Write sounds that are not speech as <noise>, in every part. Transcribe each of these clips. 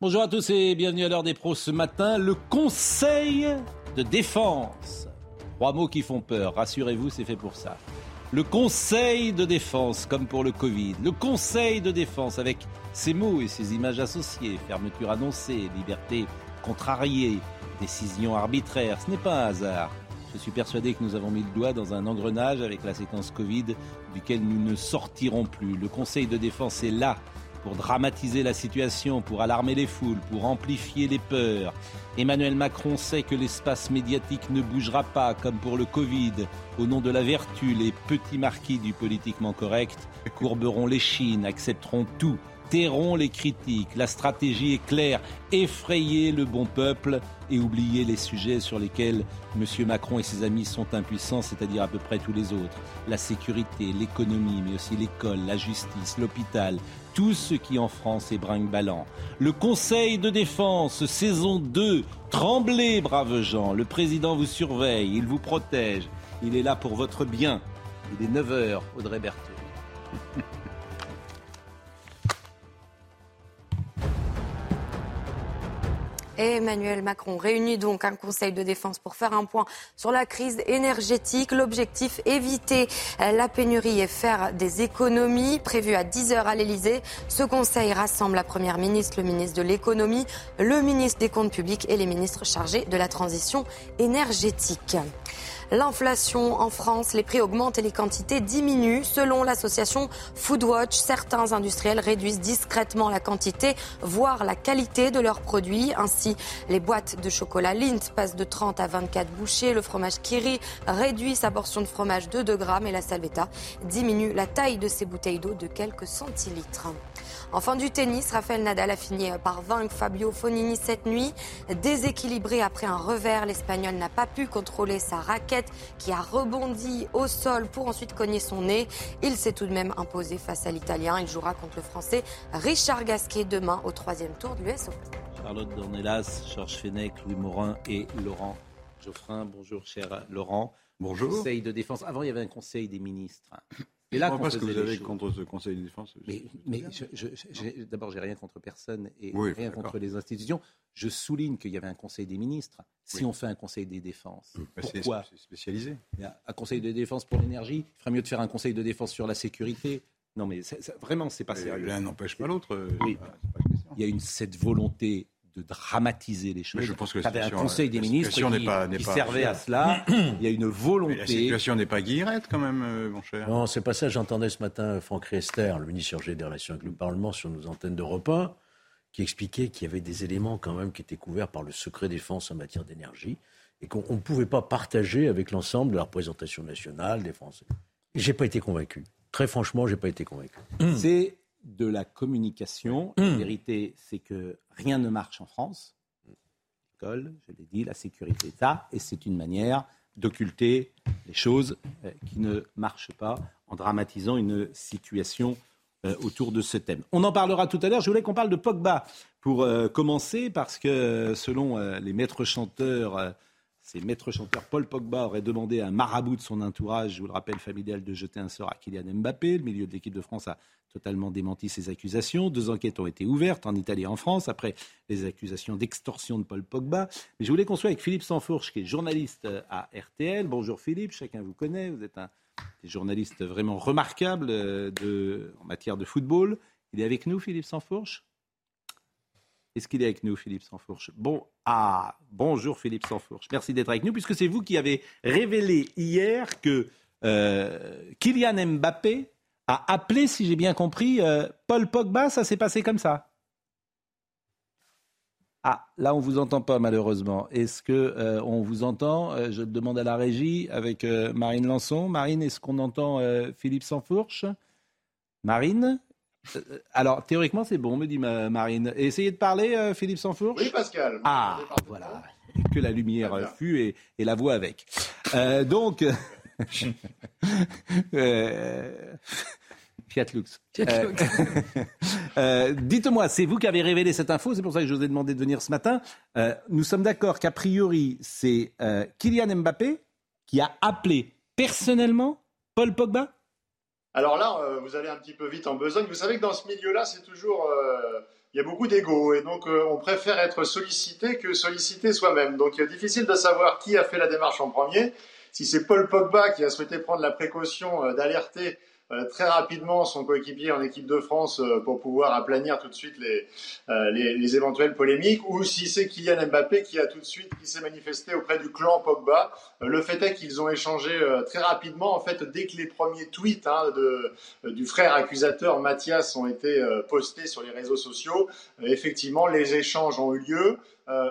Bonjour à tous et bienvenue à l'heure des pros ce matin. Le Conseil de défense. Trois mots qui font peur, rassurez-vous, c'est fait pour ça. Le Conseil de défense, comme pour le Covid. Le Conseil de défense avec ses mots et ses images associées. Fermeture annoncée, liberté contrariée, décision arbitraire. Ce n'est pas un hasard. Je suis persuadé que nous avons mis le doigt dans un engrenage avec la séquence Covid duquel nous ne sortirons plus. Le Conseil de défense est là pour dramatiser la situation, pour alarmer les foules, pour amplifier les peurs. Emmanuel Macron sait que l'espace médiatique ne bougera pas comme pour le Covid. Au nom de la vertu, les petits marquis du politiquement correct courberont les chines, accepteront tout, tairont les critiques. La stratégie est claire, effrayer le bon peuple et oublier les sujets sur lesquels M. Macron et ses amis sont impuissants, c'est-à-dire à peu près tous les autres. La sécurité, l'économie, mais aussi l'école, la justice, l'hôpital, tout ce qui en France est brinque-ballant. Le Conseil de défense, saison 2. Tremblez, braves gens. Le président vous surveille, il vous protège. Il est là pour votre bien. Il est 9h, Audrey Berthaud. <laughs> Emmanuel Macron réunit donc un conseil de défense pour faire un point sur la crise énergétique. L'objectif, éviter la pénurie et faire des économies. Prévu à 10 heures à l'Elysée, ce conseil rassemble la Première ministre, le ministre de l'économie, le ministre des comptes publics et les ministres chargés de la transition énergétique. L'inflation en France, les prix augmentent et les quantités diminuent. Selon l'association Foodwatch, certains industriels réduisent discrètement la quantité, voire la qualité de leurs produits. Ainsi, les boîtes de chocolat Lindt passent de 30 à 24 bouchées. Le fromage Kiri réduit sa portion de fromage de 2 grammes et la Salvetta diminue la taille de ses bouteilles d'eau de quelques centilitres. En fin du tennis, Rafael Nadal a fini par vaincre Fabio Fonini cette nuit. Déséquilibré après un revers, l'Espagnol n'a pas pu contrôler sa raquette qui a rebondi au sol pour ensuite cogner son nez. Il s'est tout de même imposé face à l'Italien. Il jouera contre le Français Richard Gasquet demain au troisième tour de l'US Open. Charlotte Dornelas, Georges Fenech, Louis Morin et Laurent Geoffrin. Bonjour cher Laurent. Bonjour. Conseil de défense. Avant, il y avait un conseil des ministres. Et là, ce que vous avez contre ce Conseil de défense. Mais, mais d'abord, j'ai rien contre personne et rien contre les institutions. Je souligne qu'il y avait un Conseil des ministres. Si on fait un Conseil des défenses, bah, pourquoi C'est spécialisé. Un Conseil de défense pour l'énergie. Il ferait mieux de faire un Conseil de défense sur la sécurité. Non, mais vraiment, c'est pas sérieux. L'un n'empêche pas l'autre. Euh. Il y a une, cette volonté de dramatiser les choses. je pense que un Conseil des ministres qui, servait à cela. Il y a une volonté. la situation n'est pas guillerette quand même, euh, mon cher. Non, c'est pas ça. J'entendais ce matin Franck Riester, le ministre chargé des relations avec le Parlement, sur nos antennes d'Europe 1, qui expliquait qu'il y avait des éléments quand même qui étaient couverts par le secret défense en matière d'énergie et qu'on ne pouvait pas partager avec l'ensemble de la représentation nationale des Français. Et j'ai pas été convaincu. Très franchement, j'ai pas été convaincu. C'est de la communication. La vérité, c'est que rien ne marche en France. L'école, je l'ai dit, la sécurité, ça, et c'est une manière d'occulter les choses euh, qui ne marchent pas en dramatisant une situation euh, autour de ce thème. On en parlera tout à l'heure. Je voulais qu'on parle de Pogba pour euh, commencer parce que selon les maîtres chanteurs, ces maîtres chanteurs Paul Pogba aurait demandé à un marabout de son entourage, je vous le rappelle, familial, de jeter un sort à Kylian Mbappé. Le milieu de l'équipe de France a totalement démenti ces accusations. Deux enquêtes ont été ouvertes en Italie et en France après les accusations d'extorsion de Paul Pogba. Mais je voulais qu'on soit avec Philippe Sanfourche, qui est journaliste à RTL. Bonjour Philippe, chacun vous connaît. Vous êtes un journaliste vraiment remarquable euh, en matière de football. Il est avec nous, Philippe Sanfourche est-ce qu'il est avec nous, Philippe Sanfourche Bon, ah, bonjour Philippe Sanfourche. Merci d'être avec nous, puisque c'est vous qui avez révélé hier que euh, Kylian Mbappé a appelé, si j'ai bien compris, euh, Paul Pogba. Ça s'est passé comme ça? Ah, là, on vous entend pas malheureusement. Est-ce que euh, on vous entend? Je demande à la régie avec Marine Lançon. Marine, est-ce qu'on entend Philippe Sanfourche Marine euh, alors, théoriquement, c'est bon, me dit Marine. essayez de parler, euh, Philippe Sanfourche Oui, Pascal. Ah, voilà. que la lumière fût et, la voix avec. Euh, donc, <laughs> Fiat Lux. <laughs> Dites-moi, c'est vous qui avez révélé cette info, c'est pour ça que je vous ai demandé de venir ce matin. nous sommes d'accord qu'a priori, c'est Kylian Mbappé qui a appelé personnellement Paul Pogba alors là, euh, vous allez un petit peu vite en besogne. Vous savez que dans ce milieu-là, c'est toujours, euh, il y a beaucoup d'ego et donc on préfère être sollicité que sollicité soi-même. Donc difficile de savoir qui a fait la démarche en premier. Si c'est Paul Pogba qui a souhaité prendre la précaution d'alerter euh, très rapidement son coéquipier en équipe de France euh, pour pouvoir aplanir tout de suite euh, les, les, éventuelles polémiques, ou si c'est Kylian Mbappé qui a tout de suite qui s'est manifesté auprès du clan Pogba. le fait est qu'ils ont échangé très rapidement, en fait, dès que les premiers tweets hein, de, du frère accusateur Mathias ont été postés sur les réseaux sociaux, effectivement, les échanges ont eu lieu.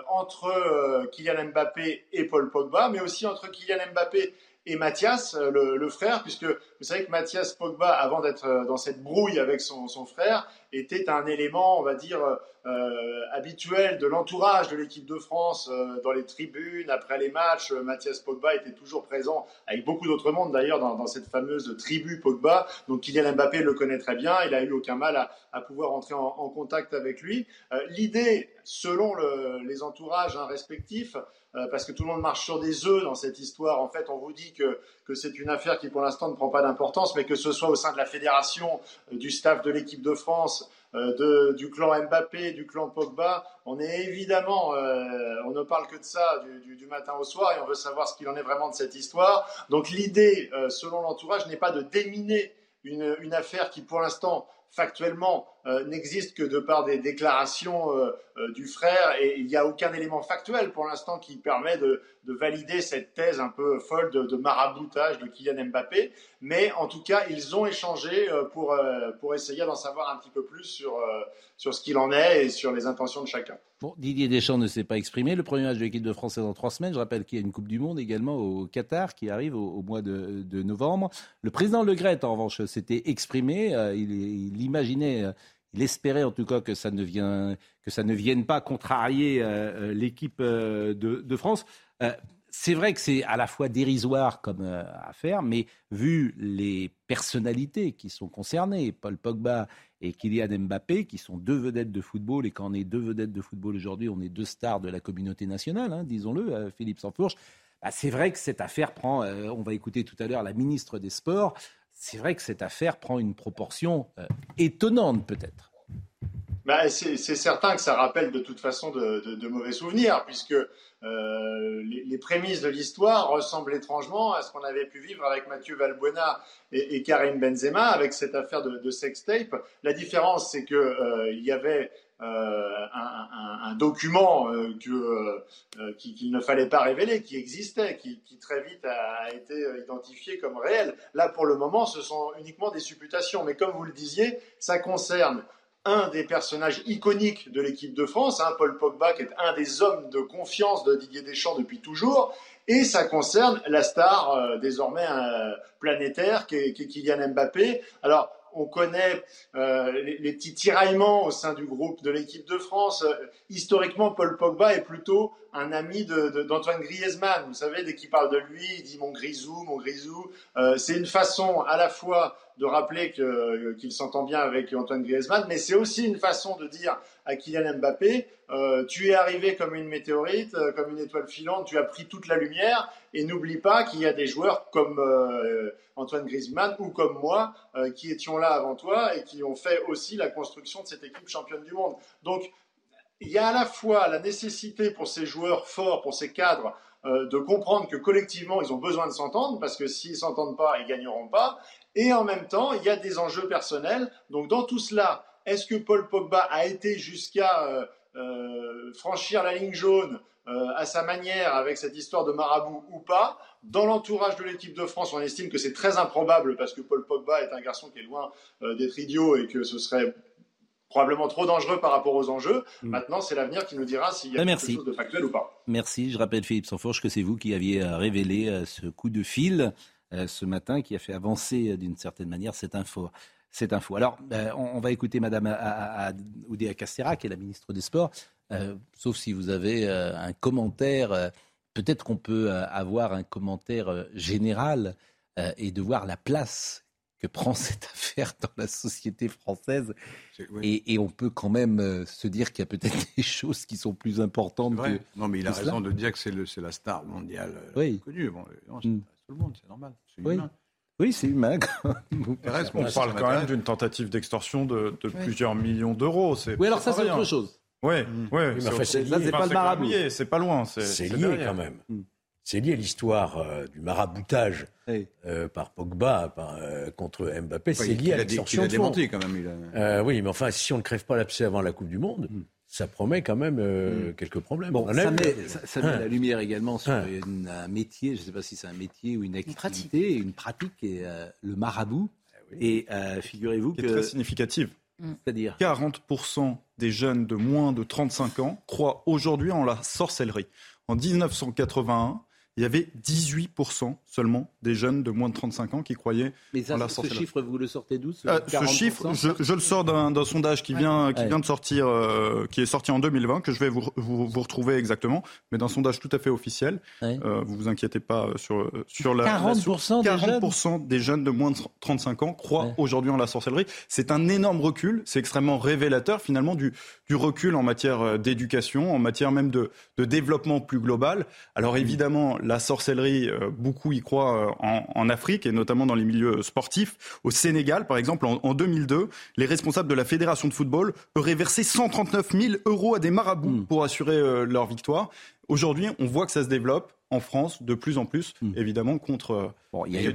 entre Kylian Mbappé et Paul Pogba, mais aussi entre Kylian Mbappé et Mathias, euh, le, frère, puisque vous savez que Mathias Pogba, avant d'être euh, dans cette brouille avec son, son, frère, était un élément, on va dire, euh, habituel de l'entourage de l'équipe de France dans les tribunes, après les matchs. Mathias Pogba était toujours présent, avec beaucoup d'autres mondes d'ailleurs, dans, dans, cette fameuse tribu Pogba. Donc Kylian Mbappé le connaît très bien, il a eu aucun mal à, à pouvoir entrer en, en, contact avec lui. L'idée, selon le, les entourages hein, respectifs, euh, parce que tout le monde marche sur des œufs dans cette histoire. En fait, on vous dit que, que c'est une affaire qui, pour l'instant, ne prend pas d'importance, mais que ce soit au sein de la fédération, euh, du staff de l'équipe de France, euh, de, du clan Mbappé, du clan Pogba, on est évidemment, on ne parle que de ça du, du, matin au soir et on veut savoir ce qu'il en est vraiment de cette histoire. Donc l'idée, selon l'entourage, n'est pas de déminer une, une affaire qui, pour l'instant, factuellement euh, n'existe que de par des déclarations euh, euh, du frère et il n'y a aucun élément factuel pour l'instant qui permet de, valider cette thèse un peu folle de, maraboutage de Kylian Mbappé. Mais en tout cas, ils ont échangé pour, pour essayer d'en savoir un petit peu plus sur, sur ce qu'il en est et sur les intentions de chacun. Bon, Didier Deschamps ne s'est pas exprimé. Le premier match de l'équipe de France est dans trois semaines. Je rappelle qu'il y a une Coupe du Monde également au Qatar qui arrive au, mois de, novembre. Le président Le Gret, en revanche, s'était exprimé. il, il imaginait il espérait en tout cas que ça ne, vienne pas contrarier euh, euh, l'équipe euh, de, France. c'est vrai que c'est à la fois dérisoire comme affaire, mais vu les personnalités qui sont concernées, Paul Pogba et Kylian Mbappé, qui sont deux vedettes de football, et quand on est deux vedettes de football aujourd'hui, on est deux stars de la communauté nationale, hein, disons-le, Philippe Sansfourche, bah, c'est vrai que cette affaire prend, on va écouter tout à l'heure la ministre des Sports, c'est vrai que cette affaire prend une proportion euh, étonnante peut-être. Bah, c'est certain que ça rappelle de toute façon de, mauvais souvenirs, puisque euh, les, prémices de l'histoire ressemblent étrangement à ce qu'on avait pu vivre avec Mathieu Valbuena et, Karim Benzema, avec cette affaire de, de sextape. La différence, c'est qu'il euh, y avait euh, un, document euh, euh, qu'il ne fallait pas révéler, qui existait, qui, très vite a, été identifié comme réel. Là, pour le moment, ce sont uniquement des supputations. Mais comme vous le disiez, ça concerne un des personnages iconiques de l'équipe de France, hein, Paul Pogba, qui est un des hommes de confiance de Didier Deschamps depuis toujours, et ça concerne la star désormais planétaire qui est, qui est, Kylian Mbappé. Alors, on connaît euh, les, petits tiraillements au sein du groupe de l'équipe de France. Euh, historiquement, Paul Pogba est plutôt un ami d'Antoine Griezmann. Vous savez, dès qu'il parle de lui, il dit mon grisou, mon grisou. Euh, c'est une façon à la fois de rappeler qu'il s'entend bien avec Antoine Griezmann, mais c'est aussi une façon de dire à Kylian Mbappé, euh, tu es arrivé comme une météorite, euh, comme une étoile filante, tu as pris toute la lumière, et n'oublie pas qu'il y a des joueurs comme euh, Antoine Griezmann ou comme moi qui étions là avant toi et qui ont fait aussi la construction de cette équipe championne du monde. Donc, il y a à la fois la nécessité pour ces joueurs forts, pour ces cadres, de comprendre que collectivement, ils ont besoin de s'entendre, parce que s'ils s'entendent pas, ils gagneront pas. Et en même temps, il y a des enjeux personnels. Donc, dans tout cela, est-ce que Paul Pogba a été jusqu'à euh, euh, franchir la ligne jaune euh, à sa manière avec cette histoire de marabout ou pas? Dans l'entourage de l'équipe de France, on estime que c'est très improbable parce que Paul Pogba est un garçon qui est loin d'être idiot et que ce serait probablement trop dangereux par rapport aux enjeux. Mm. Maintenant, c'est l'avenir qui nous dira s'il y a ben, quelque chose de factuel ou pas. Merci. Je rappelle, Philippe Sanfourche, que c'est vous qui aviez révélé ce coup de fil ce matin qui a fait avancer d'une certaine manière cette info cette info. Alors, euh, on, va écouter Madame Oudéa Castera, qui est la ministre des Sports, euh, sauf si vous avez euh, un commentaire. Peut-être qu'on peut avoir un commentaire général et de voir la place que prend <laughs> cette affaire dans la société française. Et, on peut quand même se dire qu'il y a peut-être <laughs> des choses qui sont plus importantes. Que, non, mais il a raison de dire que c'est la star mondiale oui. connue. Bon, non, mm. tout le monde, c'est normal, c'est humain. Oui, c'est humain. on parle quand même d'une tentative d'extorsion de, plusieurs millions d'euros. Oui, alors ça, c'est autre chose. Oui, oui. c'est pas le marabout. C'est pas loin. C'est lié quand même. Hmm. C'est lié à l'histoire euh, du maraboutage euh, par Pogba euh, contre Mbappé. c'est lié à l'extorsion de fonds. quand même. oui, mais enfin, si on ne crève pas l'abcès avant la Coupe du Monde, hmm. Ça promet quand même hmm. quelques problèmes. Bon, ça, met, ça, met, hein. la lumière également sur hein. un métier, je ne sais pas si c'est un métier ou une activité, une pratique, et, le marabout. Eh et figurez-vous que... Est très significative. C'est-à-dire 40% des jeunes de moins de 35 ans croient aujourd'hui en la sorcellerie. En 1981, il y avait 18% seulement des jeunes de moins de 35 ans qui croyaient Mais ça, la Ce chiffre, vous le sortez d'où ce, euh, chiffre, je, le sors d'un sondage qui vient, qui vient de sortir, euh, qui est sorti en 2020, que je vais vous, vous, retrouver exactement, mais d'un sondage tout à fait officiel. Euh, vous vous inquiétez pas sur, sur la 40%, la 40 des, jeunes. de moins de 35 ans croient aujourd'hui en la sorcellerie. C'est un énorme recul, c'est extrêmement révélateur finalement du, du recul en matière d'éducation, en matière même de, de développement plus global. Alors évidemment, la sorcellerie, euh, beaucoup y croient euh, en, Afrique et notamment dans les milieux sportifs. Au Sénégal, par exemple, en, 2002, les responsables de la fédération de football auraient versé 139 000 euros à des marabouts hmm. pour assurer euh, leur victoire. Aujourd'hui, on voit que ça se développe en France de plus en plus, hmm. évidemment, contre. Bon, il y a, il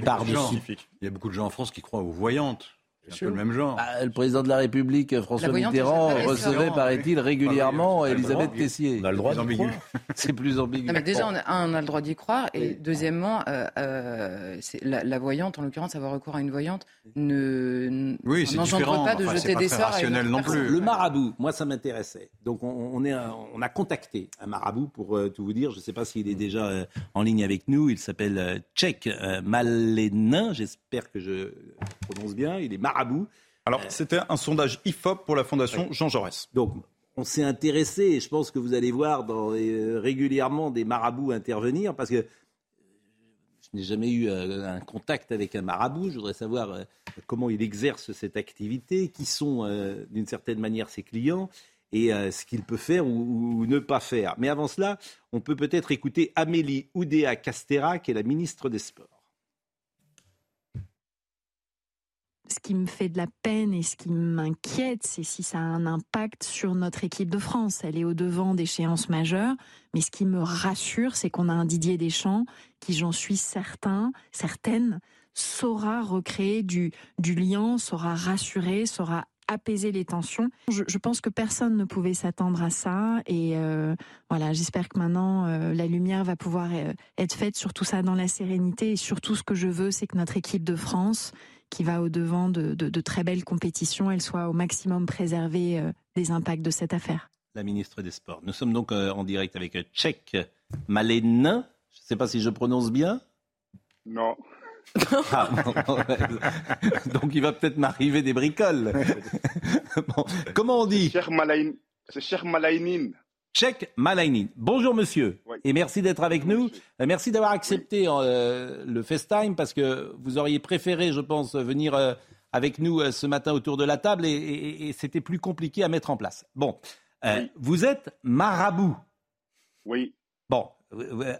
y a beaucoup de gens en France qui croient aux voyantes. C'est le même genre. Bah, le président de la République, François Mitterrand, recevait, paraît-il, régulièrement Elisabeth Tessier. On a le droit d'y croire. <laughs> C'est plus ambigu. déjà, on a, on a le droit d'y croire. Et deuxièmement, euh, euh, la, voyante, en l'occurrence, avoir recours à une voyante, ne oui, n'engendre pas de jeter des sorts. non plus. Le marabout, moi, ça m'intéressait. Donc, on, est, on a contacté un marabout pour euh, tout vous dire. Je ne sais pas s'il est déjà en ligne avec nous. Il s'appelle Tchèque Malenin. J'espère que je prononce bien. Il est marabout alors, c'était un sondage IFOP pour la Fondation Jean Jaurès. Donc, on s'est intéressé, et je pense que vous allez voir dans, euh, régulièrement des marabouts intervenir, parce que euh, je n'ai jamais eu euh, un contact avec un marabout. Je voudrais savoir comment il exerce cette activité, qui sont d'une certaine manière ses clients et ce qu'il peut faire ou, ne pas faire. Mais avant cela, on peut peut-être écouter Amélie Oudéa Castera, qui est la ministre des Sports. Ce qui me fait de la peine et ce qui m'inquiète, c'est si ça a un impact sur notre équipe de France. Elle est au devant d'échéances majeures, mais ce qui me rassure, c'est qu'on a un Didier Deschamps qui, j'en suis certain, certaine, saura recréer du, lien, saura rassurer, saura apaiser les tensions. Je, pense que personne ne pouvait s'attendre à ça et euh, voilà, j'espère que maintenant euh, la lumière va pouvoir euh, être faite sur tout ça dans la sérénité et surtout ce que je veux, c'est que notre équipe de France qui va au-devant de, très belles compétitions, elle soit au maximum préservée euh, des impacts de cette affaire. La ministre des Sports. Nous sommes donc euh, en direct avec Tchèque Malenin. Je ne sais pas si je prononce bien. Non. <laughs> Ah, donc il va peut-être m'arriver des bricoles. <laughs> comment on dit? C'est Cher Malainin. Cheikh Malainin. Bonjour monsieur. Et merci d'être avec nous. Euh, merci d'avoir accepté euh, le FaceTime parce que vous auriez préféré, je pense, venir euh, avec nous ce matin autour de la table et, c'était plus compliqué à mettre en place. Bon, vous êtes marabout. Oui. Bon,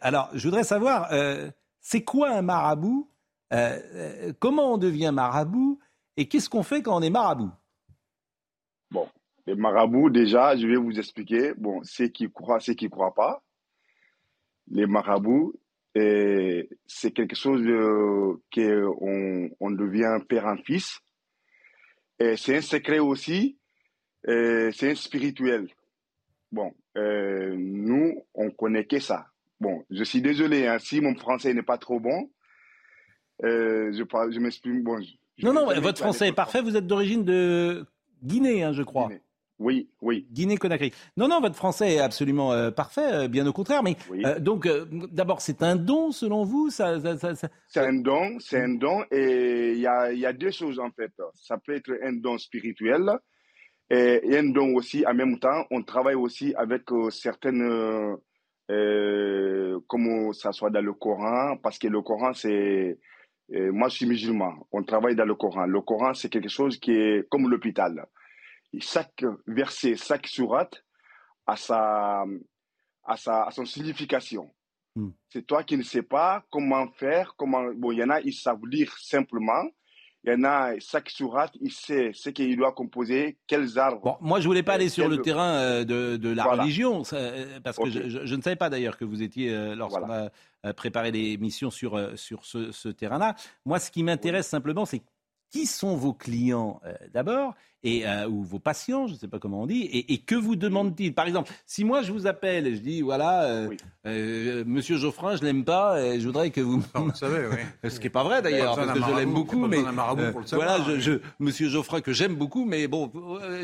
alors je voudrais savoir, c'est quoi un marabout? Comment on devient marabout? Et qu'est-ce qu'on fait quand on est marabout? Les marabouts, déjà, je vais vous expliquer. Bon, ceux qui croient, ceux qui ne croient pas. Les marabouts, c'est quelque chose qu'on on devient père en fils. Et c'est un secret aussi, c'est un spirituel. Bon, euh, nous, on connaît que ça. Bon, je suis désolé, hein, si mon français n'est pas trop bon, euh, je, je m'exprime. Bon, non, non, votre français est parfait. Vous êtes d'origine de Guinée, hein, je crois. Oui, oui. Guinée-Conakry. Non, non, votre français est absolument euh, parfait, euh, bien au contraire. Mais euh, donc, d'abord, c'est un don selon vous ça, C'est un don, c'est un don, et il y a, y a, deux choses en fait. Ça peut être un don spirituel et, un don aussi. En même temps, on travaille aussi avec certaines, comme ça soit dans le Coran, parce que le Coran c'est moi, je suis musulman. On travaille dans le Coran. Le Coran, c'est quelque chose qui est comme l'hôpital chaque verset, chaque sourate a sa, a sa, a son signification. Hmm. C'est toi qui ne sais pas comment faire, comment. Bon, il y en a, ils savent lire simplement. Il y en a, chaque sourate, il sait ce qu'il doit composer, quels arbres. Bon, moi, je voulais pas aller sur le terrain euh, de, de la religion, euh, parce que je, je, ne savais pas d'ailleurs que vous étiez, euh, lorsqu'on a préparé l'émission sur, sur ce, ce terrain-là. Moi, ce qui m'intéresse simplement, c'est qui sont vos clients euh, d'abord et euh, ou vos patients, je ne sais pas comment on dit, et, que vous demandent-ils? Par exemple, si moi je vous appelle et je dis voilà, euh, Monsieur Geoffrin, je l'aime pas, et je voudrais que vous. vous savez, oui. <laughs> Ce qui n'est pas vrai d'ailleurs, parce que je l'aime beaucoup, mais voilà, je, je, Monsieur Geoffrin que j'aime beaucoup, mais bon,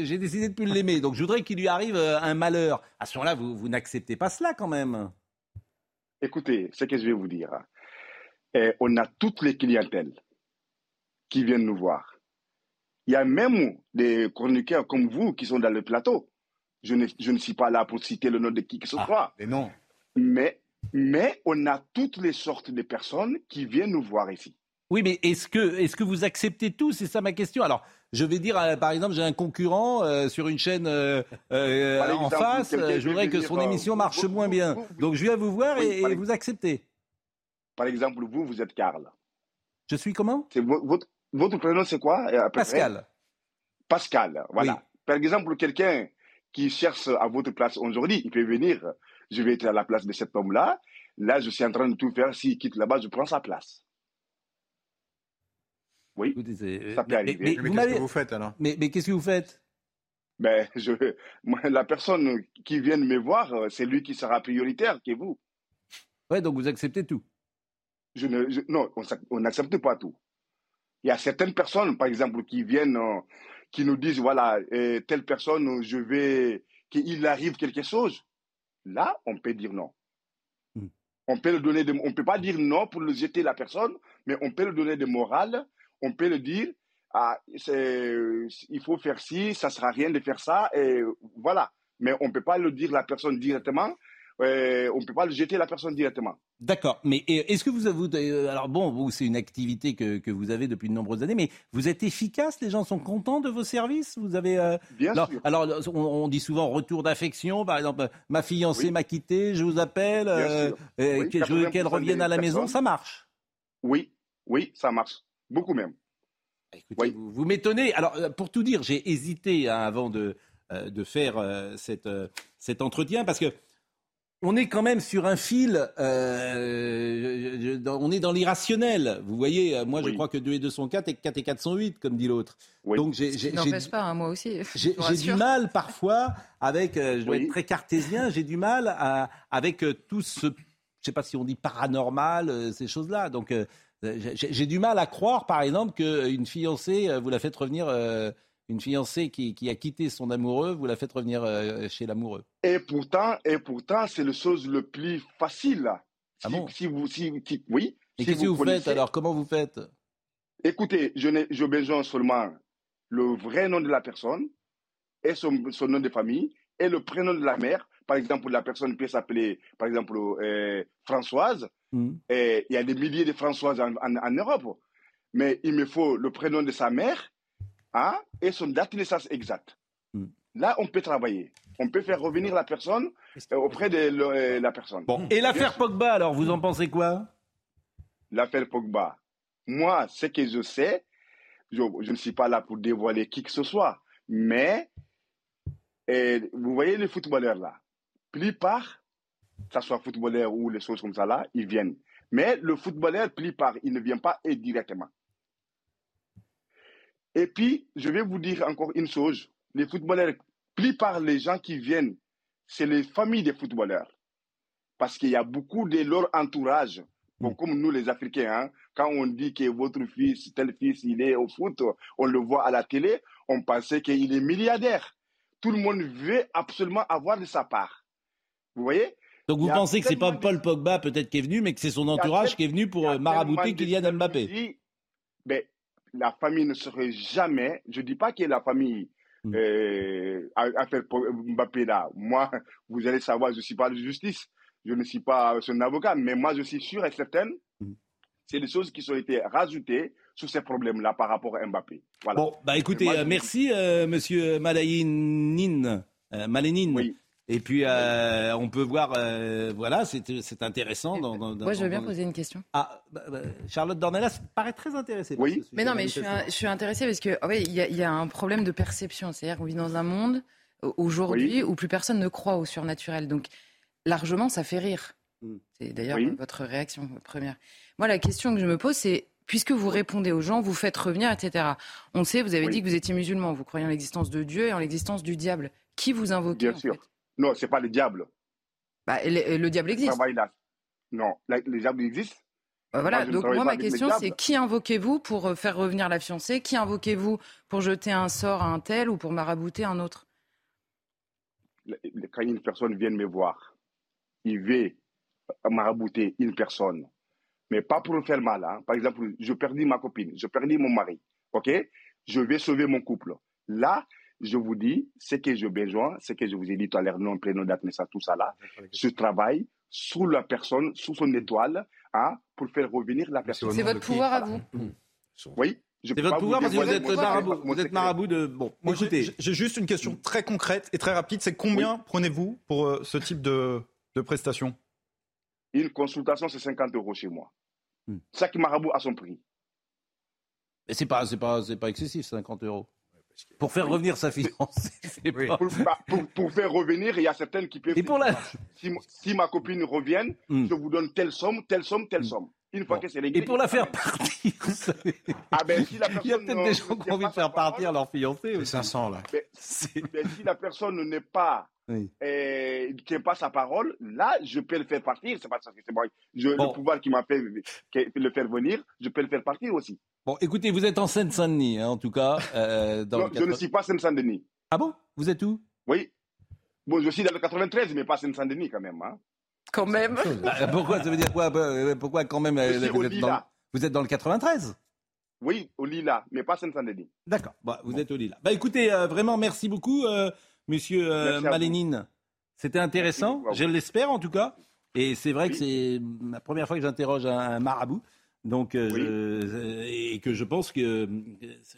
j'ai décidé de plus l'aimer, donc je voudrais qu'il lui arrive un malheur. À ce moment-là, vous, vous n'acceptez pas cela quand même. Écoutez, ce que je vais vous dire, hein. on a toutes les clientèles qui viennent nous voir. Il y a même des chroniqueurs comme vous qui sont dans le plateau. Je ne, je ne suis pas là pour citer le nom de qui que ce ah, soit. Mais non. Mais, mais on a toutes les sortes de personnes qui viennent nous voir ici. Oui, mais est-ce que, est que vous acceptez tout? C'est ça ma question. Alors, je vais dire, euh, par exemple, j'ai un concurrent euh, sur une chaîne euh, en face. je voudrais que son émission marche moins bien. Donc, je viens vous voir et, vous acceptez. Par exemple, vous, vous êtes Karl. Je suis comment? Votre, votre prénom, c'est quoi Pascal. Pascal, voilà. Par exemple, quelqu'un qui cherche à votre place aujourd'hui, il peut venir. Je vais être à la place de cet homme-là. Là, je suis en train de tout faire. S'il quitte là-bas, je prends sa place. Oui, ça peut arriver. Mais, qu'est-ce que vous faites alors? Mais, qu'est-ce que vous faites? Ben, je, la personne qui vient me voir, c'est lui qui sera prioritaire que vous. Ouais, donc vous acceptez tout. Je ne, non, on n'accepte pas tout. Il y a certaines personnes, par exemple, qui viennent, euh, qui nous disent, voilà, euh, telle personne, je vais, qu'il arrive quelque chose. Là, on peut dire non. Hmm. On peut le donner, on peut pas dire non pour le jeter la personne, mais on peut le donner de morale. On peut le dire, ah, il faut faire ci, ça sera rien de faire ça, et voilà. Mais on peut pas le dire la personne directement euh, on ne peut pas le jeter la personne directement. D'accord, mais est-ce que vous avez... Euh, alors bon, vous, c'est une activité que, vous avez depuis de nombreuses années, mais vous êtes efficace? Les gens sont contents de vos services? Vous avez... Euh, Bien alors, sûr. Alors, on, dit souvent retour d'affection, par exemple, ma fiancée m'a quitté, je vous appelle, je veux qu'elle revienne à la maison, ça marche Oui, oui, ça marche. Beaucoup même. Écoutez, vous, m'étonnez. Alors, pour tout dire, j'ai hésité hein, avant de, de faire cette, cet entretien, parce que on est quand même sur un fil, euh, on est dans l'irrationnel. Vous voyez, moi je crois que 2 et 2 sont 4 et 4 et 4 sont 8, comme dit l'autre. Donc j'ai, pas, hein, moi aussi. <laughs> J'ai, du mal parfois avec, euh, je dois être très cartésien, j'ai du mal à, avec euh, tout ce, je sais pas si on dit paranormal, ces choses-là. Donc j'ai, du mal à croire, par exemple, qu'une fiancée, vous la faites revenir une fiancée qui, a quitté son amoureux, vous la faites revenir euh, chez l'amoureux. Et pourtant, et pourtant, c'est la chose le plus facile. Ah bon? si vous, si, oui. Et qu'est-ce que vous, faites alors? Comment vous faites? Écoutez, je, je besoin seulement le vrai nom de la personne et son, nom de famille et le prénom de la mère. Par exemple, la personne peut s'appeler, par exemple, euh, Françoise. Hmm. Et il y a des milliers de Françoises en Europe. Mais il me faut le prénom de sa mère Hein, et son date de naissance exacte. Hmm. Là, on peut travailler. On peut faire revenir la personne euh, auprès de euh, la personne. Bon. Et l'affaire Pogba, alors, vous en pensez quoi? L'affaire Pogba. Moi, ce que je sais, je, ne suis pas là pour dévoiler qui que ce soit, mais vous voyez les footballeurs là, plupart, que ce soit footballeur ou les choses comme ça là, ils viennent. Mais le footballeur, plupart, il ne vient pas directement. Et puis, je vais vous dire encore une chose. Les footballeurs, plupart des gens qui viennent, c'est les familles des footballeurs. Parce qu'il y a beaucoup de leur entourage. Bon, mm. comme nous, les Africains, hein, quand on dit que votre fils, tel fils, il est au foot, on le voit à la télé, on pensait qu'il est milliardaire. Tout le monde veut absolument avoir de sa part. Vous voyez? Donc vous pensez que c'est pas Paul Pogba peut-être qui est venu, mais que c'est son entourage qui est venu pour marabouter Kylian Mbappé? mais la famille ne serait jamais, je ne dis pas que la famille mm. euh, a, fait Mbappé là. Moi, <laughs> vous allez savoir, je ne suis pas de justice, je ne suis pas son avocat, mais moi je suis sûr et certain, mm. c'est des choses qui ont été rajoutées sur ces problèmes-là par rapport à Mbappé. Bon, bah écoutez, euh, merci euh, Monsieur Malayine, euh, Malénine. Et puis, euh, on peut voir, euh, voilà, c'est intéressant. Dans, dans- Moi, je veux bien dans- poser une question. Ah, bah, bah, Charlotte Dornelas paraît très intéressée. par Oui. ce sujet, Mais non, mais je suis, manifestement. je suis intéressée parce que ah y, a- il y a un problème de perception. C'est-à-dire qu'on vit dans un monde aujourd'hui où plus personne ne croit au surnaturel. Donc, largement, ça fait rire. Mm. C'est d'ailleurs Oui. votre réaction première. Moi, la question que je me pose, c'est puisque vous répondez aux gens, vous faites revenir, etc. On sait, vous avez Oui. dit que vous étiez musulman, vous croyez en l'existence de Dieu et en l'existence du diable. Qui vous invoquez Bien en sûr. fait? Non, c'est pas le diable. Bah, le, le diable existe. là. Non, la- le diable existe. Bah voilà, Moi, donc moi ma question c'est qui invoquez-vous pour euh, faire revenir la fiancée? Qui invoquez-vous pour jeter un sort à un tel ou pour marabouter un autre? Quand une personne vient me voir, il veut marabouter une personne, mais pas pour me faire mal. hein. Par exemple, je perdis ma copine, je perdis mon mari, ok? Je vais sauver mon couple. Là, je vous dis, ce que j'ai besoin, ce que je vous ai dit tout à l'heure, nom, prénom, date, naissance, tout ça là, je travaille sous la personne, sous son étoile, hein, pour faire revenir la personne. C'est votre pouvoir à vous. Oui, je C'est peux votre pouvoir vous parce que vous êtes marabout. Vous êtes marabout de. Bon, Moi, écoutez. j'ai juste une question très concrète et très rapide. C'est combien prenez-vous pour euh, ce type de, de prestations Une consultation, c'est 50 euros chez moi. Hmm. Chaque marabout a son prix. Mais c'est pas, c'est pas, c'est pas excessif, 50 euros. Pour faire revenir sa fiancée, <laughs> c'est pas. Pour, pour- pour faire revenir, il y a certaines qui peuvent. Et pour la. Si, si ma copine revient, Hmm. je vous donne telle somme, telle somme, telle somme. Une fois Bon. que c'est réglé. Et pour la faire partir, vous savez, Ah ben, si la <laughs> il y a personne peut-être des gens qui ont envie de faire parole, partir leur fiancée C'est aussi. 500 là. ben, ben, si la personne n'est pas, Oui. euh, ne tient pas sa parole, là, je peux le faire partir. C'est pas ça que c'est moi. Je, Bon. Le pouvoir qui m'a fait qui- le faire venir, je peux le faire partir aussi. Bon, écoutez, vous êtes en Seine-Saint-Denis, hein, en tout cas. euh, dans Non, le je ne 80 suis pas Seine-Saint-Denis. Ah bon? Vous êtes où? Oui. Bon, je suis dans le 93, mais pas Seine-Saint-Denis quand même. Hein. Quand même. Bah, Pourquoi? Ça veut dire quoi? Euh, Pourquoi quand même euh, Je suis vous au êtes, dans, Lila. vous êtes dans le 93 Oui, au Lila, mais pas Seine-Saint-Denis. D'accord. Bah, vous êtes au Lila. Bah, écoutez, euh, vraiment, merci beaucoup, euh, monsieur euh, Merci. Malénine. C'était intéressant, Merci je l'espère en tout cas. Et c'est vrai que c'est la première fois que j'interroge un, un marabout. Donc, euh, Oui. je- et que je pense que euh,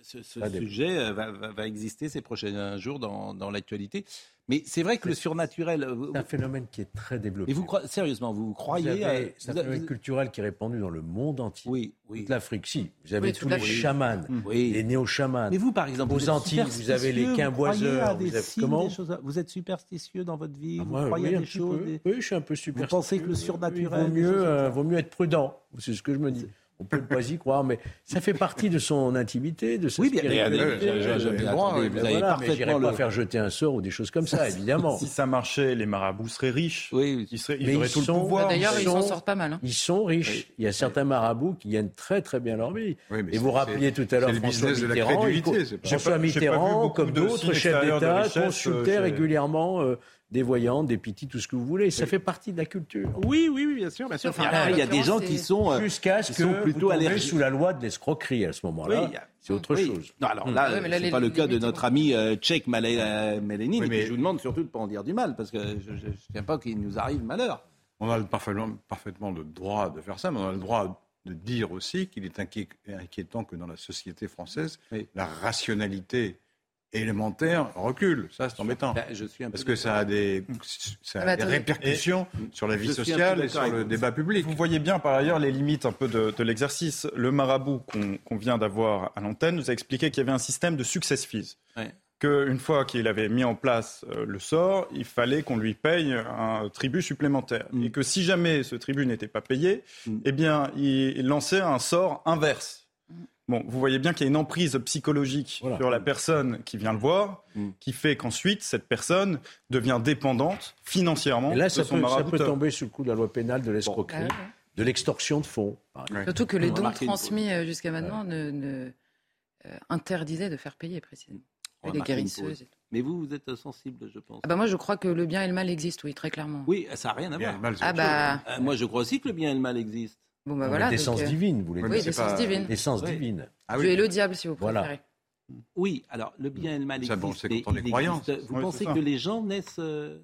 ce, sujet euh, va, va- va exister ces prochains jours dans, dans l'actualité. Mais c'est vrai que le surnaturel. euh, vous- C'est un phénomène qui est très développé. Et vous croyez, sérieusement, vous Vous croyez avez- à- C'est un vous- phénomène vous- culturel qui est répandu dans le monde entier. Oui, oui. Toute l'Afrique, si. Vous avez Oui, tous les chamans, Oui. les néo-chamans. Mais vous, par exemple, Aux vous Antilles, vous avez les superstitieux, quimboiseurs, Vous, vous avez- signes, comment des choses- vous êtes superstitieux dans votre vie Ah, Vous moi, croyez oui, à des choses des- Oui, je suis un peu super. pensez que le surnaturel, vaut mieux, euh, vaut mieux être prudent. C'est ce que je me dis. On peut ne pas y croire, mais ça fait partie de son intimité, de sa Oui, bien, spiritualité. oui, vous avez Voilà, parfaitement j'irai pas le... faire jeter un sort ou des choses comme ça, <laughs> évidemment. Si ça marchait, les marabouts seraient riches. Oui, Ils, seraient, ils Mais auraient ils tout sont- le pouvoir. Bah, D'ailleurs, ils ils s'en sont- sortent pas mal. hein. Ils sont riches. Il y a certains marabouts qui gagnent très très bien leur vie. Oui, mais Et vous rappeliez tout à l'heure le François Mitterrand. François Mitterrand, comme d'autres chefs d'État, consultaient euh, régulièrement euh, des voyantes, des petits, tout ce que vous voulez. Ça fait partie de la culture. oui, oui, oui, bien sûr. Bien sûr. Enfin, Il y a- en il y a des gens qui sont... euh, Jusqu'à ce que sont vous plutôt tombez allergiques. sous la loi de l'escroquerie à ce moment-là. Oui, a- C'est autre oui. chose. Non, alors là, là, c'est les- pas le les cas de notre ami euh, Tchèque Malé- euh, Mélénine. Mais- je vous demande surtout de ne pas en dire du mal, parce que je ne tiens pas qu'il nous arrive malheur. On a le parfaitement, parfaitement le droit de faire ça, mais on a le droit de dire aussi qu'il est inquié- inquiétant que dans la société française, Oui. la rationalité élémentaire recule. Ça, c'est embêtant. Ben, je suis un peu Parce que ça a des, ça a Mais des attendez. répercussions sur la vie sociale et sur le débat public. Vous voyez bien par ailleurs les limites un peu de, de l'exercice. Le marabout qu'on vient d'avoir à l'antenne nous a expliqué qu'il y avait un système de success fees. Ouais. Qu'une fois qu'il avait mis en place euh, le sort, il fallait qu'on lui paye un tribut supplémentaire. Mm. Et que si jamais ce tribut n'était pas payé, Mm. eh bien, il, il lançait un sort inverse. Bon, vous voyez bien qu'il y a une emprise psychologique Voilà. sur la personne qui vient le voir, Mm. qui fait qu'ensuite, cette personne devient dépendante financièrement Et là, de ça son peut, ça peut marabouteur. tomber sous le coup de la loi pénale de l'escroquerie, de l'extorsion de fonds. Ouais. Surtout que les On dons transmis euh, jusqu'à maintenant ne, ne, euh, interdisaient de faire payer précisément. On les guérisseuses. pause. et tout. Mais vous, vous êtes sensible, je pense. Ah bah moi, je crois que le bien et le mal existent, oui, très clairement. Oui, ça n'a rien à voir. mal, Ah bah, Euh, moi, je crois aussi que le bien et le mal existent. Bon bah voilà. D'essence euh, divine, vous voulez Oui, Oui, d'essence pas- divine. D'essence Oui. divine. Ah Dieu oui. le diable, si vous Voilà. préférez. Oui, alors le bien et le mal existent. bon, c'est mais quand on est il croyant. existe- Vous Oui, pensez que les gens naissent euh,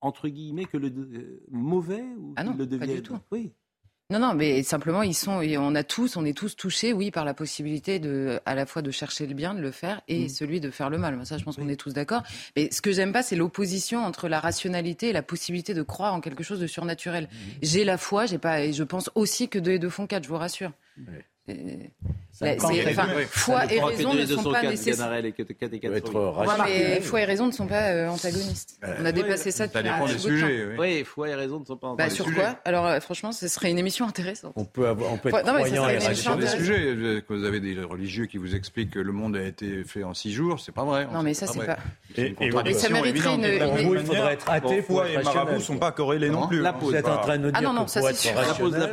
entre guillemets que le euh, mauvais ou Ah non, le pas du deviennent tout. Oui. Non, non, mais simplement, ils sont, et on a tous, on est tous touchés, oui, par la possibilité de, à la fois de chercher le bien, de le faire, et mm. celui de faire le mal. Ça, je pense qu'on est tous d'accord. Mais ce que j'aime pas, c'est l'opposition entre la rationalité et la possibilité de croire en quelque chose de surnaturel. Mm. J'ai la foi, j'ai pas, et je pense aussi que deux et deux font quatre, je vous rassure. Enfin, foi et raison ne sont pas nécessaires. foi et raison ne sont pas antagonistes. On a dépassé ça depuis un sujets. Oui, foi et raison ne sont pas antagonistes. Bah, sur quoi? Alors, euh, franchement, ce serait une émission intéressante. On peut, avoir, on peut être croyant et des sujets. Vous avez des religieux qui vous expliquent que le monde a été fait en six jours. C'est pas vrai. Non, mais ça, c'est pas. Et ça mériterait une. Il faudrait être athée pour être rationnel. Les ne sont pas corrélés non plus. Vous êtes en train de nous dire que pour être rationnel,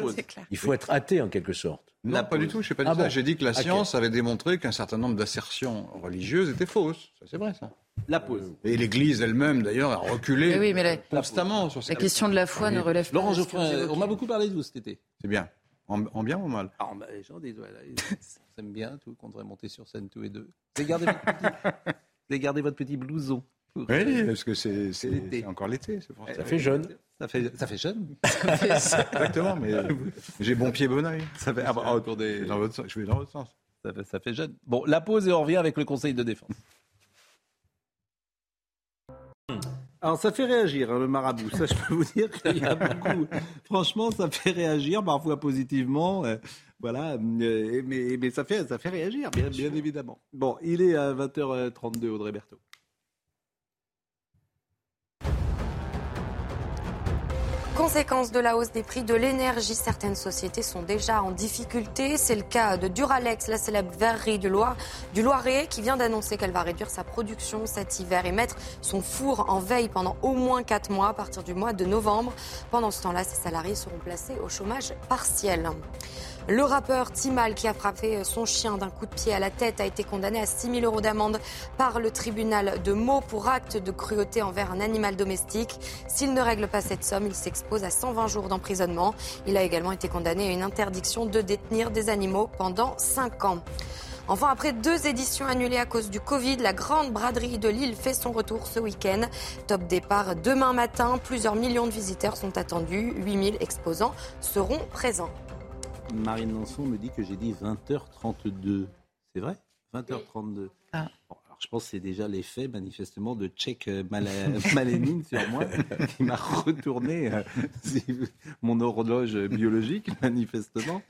il faut être athée en quelque sorte. Non, pas du tout. Je n'ai pas dit ah ça. J'ai dit que la science avait démontré qu'un certain nombre d'assertions religieuses étaient fausses. Ça, c'est vrai, ça. La pause. Et l'Église elle-même, d'ailleurs, a reculé oui, mais la, constamment sur La question de la foi ne relève pas. Laurent Geoffrin, on m'a beaucoup parlé de vous cet été. C'est bien. En, bien ou mal? Ah, bah, Les gens disent, ouais, là, <laughs> bien, tout, qu'on devrait monter sur scène tous les deux. Vous avez gardé votre petit, <laughs> gardé votre petit blouson. Oui, parce que c'est encore l'été. Ça fait jeune. Ça fait, ça fait jeune. <laughs> Exactement, mais j'ai bon pied, bon oeil. Ça fait, ah, bah, autour des... dans votre, je vais dans votre sens. Ça fait, ça fait jeune. Bon, la pause et on revient avec le Conseil de défense. Alors ça fait réagir hein, le marabout, ça je peux vous dire qu'il y a <laughs> beaucoup. Franchement, ça fait réagir, parfois positivement, euh, voilà, euh, mais, mais, ça fait ça fait réagir, bien, bien évidemment. Bon, il est à 20h32, Audrey Berthaud. Conséquence de la hausse des prix de l'énergie, certaines sociétés sont déjà en difficulté. C'est le cas de Duralex, la célèbre verrerie du, Loir, du Loiret, qui vient d'annoncer qu'elle va réduire sa production cet hiver et mettre son four en veille pendant au moins 4 mois à partir du mois de novembre. Pendant ce temps-là, ses salariés seront placés au chômage partiel. Le rappeur Timal, qui a frappé son chien d'un coup de pied à la tête, a été condamné à 6 000 euros d'amende par le tribunal de Meaux pour acte de cruauté envers un animal domestique. S'il ne règle pas cette somme, il s'expose à 120 jours d'emprisonnement. Il a également été condamné à une interdiction de détenir des animaux pendant 5 ans. Enfin, après deux éditions annulées à cause du Covid, la grande braderie de Lille fait son retour ce week-end. Top départ demain matin. Plusieurs millions de visiteurs sont attendus. 8000 exposants seront présents. Marine Lançon me dit que j'ai dit 20h32. C'est vrai? 20h32. Ah. je pense que c'est déjà l'effet, manifestement, de check euh, <laughs> malénine sur moi, <laughs> qui m'a retourné euh, mon horloge biologique, <laughs> manifestement.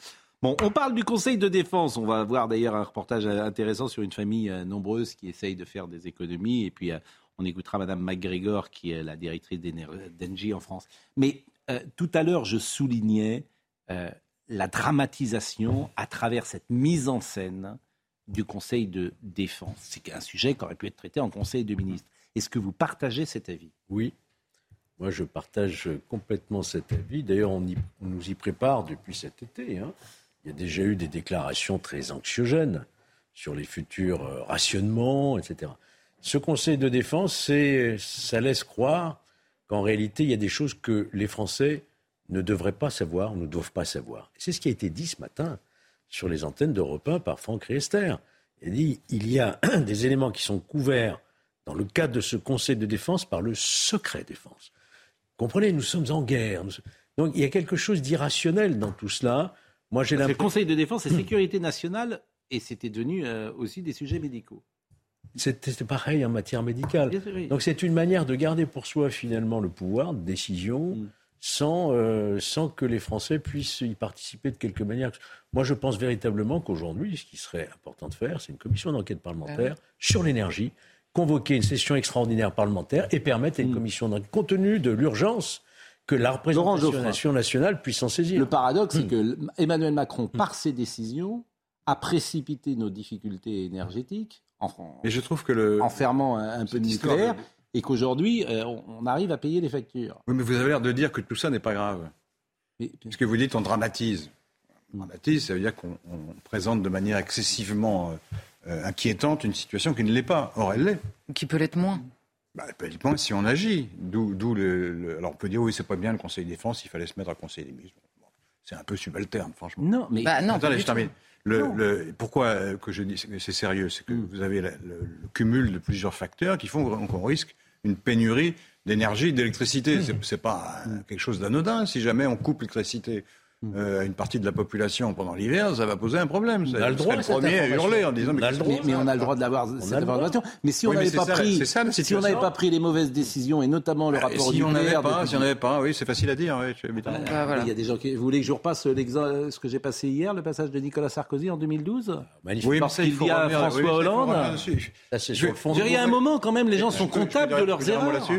Bon, on parle du Conseil de défense. On va voir d'ailleurs un reportage intéressant sur une famille euh, nombreuse qui essaye de faire des économies. Et puis, on écoutera Madame McGregor, qui est la directrice d'Engie en France. Mais tout à l'heure, je soulignais la dramatisation à travers cette mise en scène du Conseil de défense. C'est un sujet qui aurait pu être traité en Conseil de ministres. Est-ce que vous partagez cet avis? Oui. Moi, je partage complètement cet avis. D'ailleurs, on, nous y prépare depuis cet été. Hein. Il y a déjà eu des déclarations très anxiogènes sur les futurs euh, rationnements, etc. Ce Conseil de défense, ça laisse croire qu'en réalité, il y a des choses que les Français ne devraient pas savoir, ne doivent pas savoir. C'est ce qui a été dit ce matin sur les antennes d'Europe 1 par Franck Riester. Il a dit il y a <clears throat> des éléments qui sont couverts dans le cadre de ce Conseil de défense par le secret défense. Comprenez, nous sommes en guerre. Donc il y a quelque chose d'irrationnel dans tout cela. Moi, j'ai Le Conseil de défense et sécurité nationale, et c'était devenu euh, aussi des sujets médicaux. C'était pareil en matière médicale. Donc c'est une manière de garder pour soi finalement le pouvoir de décision. Mm sans, euh, sans que les Français puissent y participer de quelque manière. Moi, je pense véritablement qu'aujourd'hui, ce qui serait important de faire, c'est une commission d'enquête parlementaire ah sur l'énergie, convoquer une session extraordinaire parlementaire et permettre à une mm. commission d'enquête, compte tenu de l'urgence, que la représentation nationale puisse s'en saisir. Le paradoxe, c'est mm. que Emmanuel Macron, mm. par ses décisions, a précipité nos difficultés énergétiques en, Mais je trouve que le... en fermant un, peu de nucléaire et qu'aujourd'hui, euh, on arrive à payer les factures. Oui, mais vous avez l'air de dire que tout ça n'est pas grave. Mais, Ce que vous dites, on dramatise. On dramatise, ça veut dire qu'on présente de manière excessivement euh, inquiétante une situation qui ne l'est pas. Or, elle l'est. Qui peut l'être moins. Bah, elle peut l'être moins si on agit. D'où le, Alors, on peut dire, oui, c'est pas bien le Conseil de défense, il fallait se mettre à Conseil des ministres. c'est un peu subalterne, franchement. Non, mais. Bah, non, Attendez, je termine. Le, pourquoi euh, que je dis que c'est sérieux C'est que mm. vous avez le, cumul de plusieurs facteurs qui font qu'on risque une pénurie d'énergie, d'électricité. Mm. C'est, n'est pas quelque chose d'anodin si jamais on coupe l'électricité Hmm. Euh, à une partie de la population pendant l'hiver, ça va poser un problème. On a le droit le premier à hurler en disant mais, mais, on a le droit d'avoir cette information. Mais si on n'avait pas pris, si on n'avait pas pris les mauvaises décisions et notamment le bah, rapport si on n'avait pas, si on n'avait pas, oui, c'est facile à dire. Oui, bah, Il y a des gens qui. Vous voulez que je repasse ce que j'ai passé hier, le passage de Nicolas Sarkozy en 2012 Oui, parce qu'il dit à François Hollande. Il y a un moment quand même, les gens sont comptables de leurs erreurs.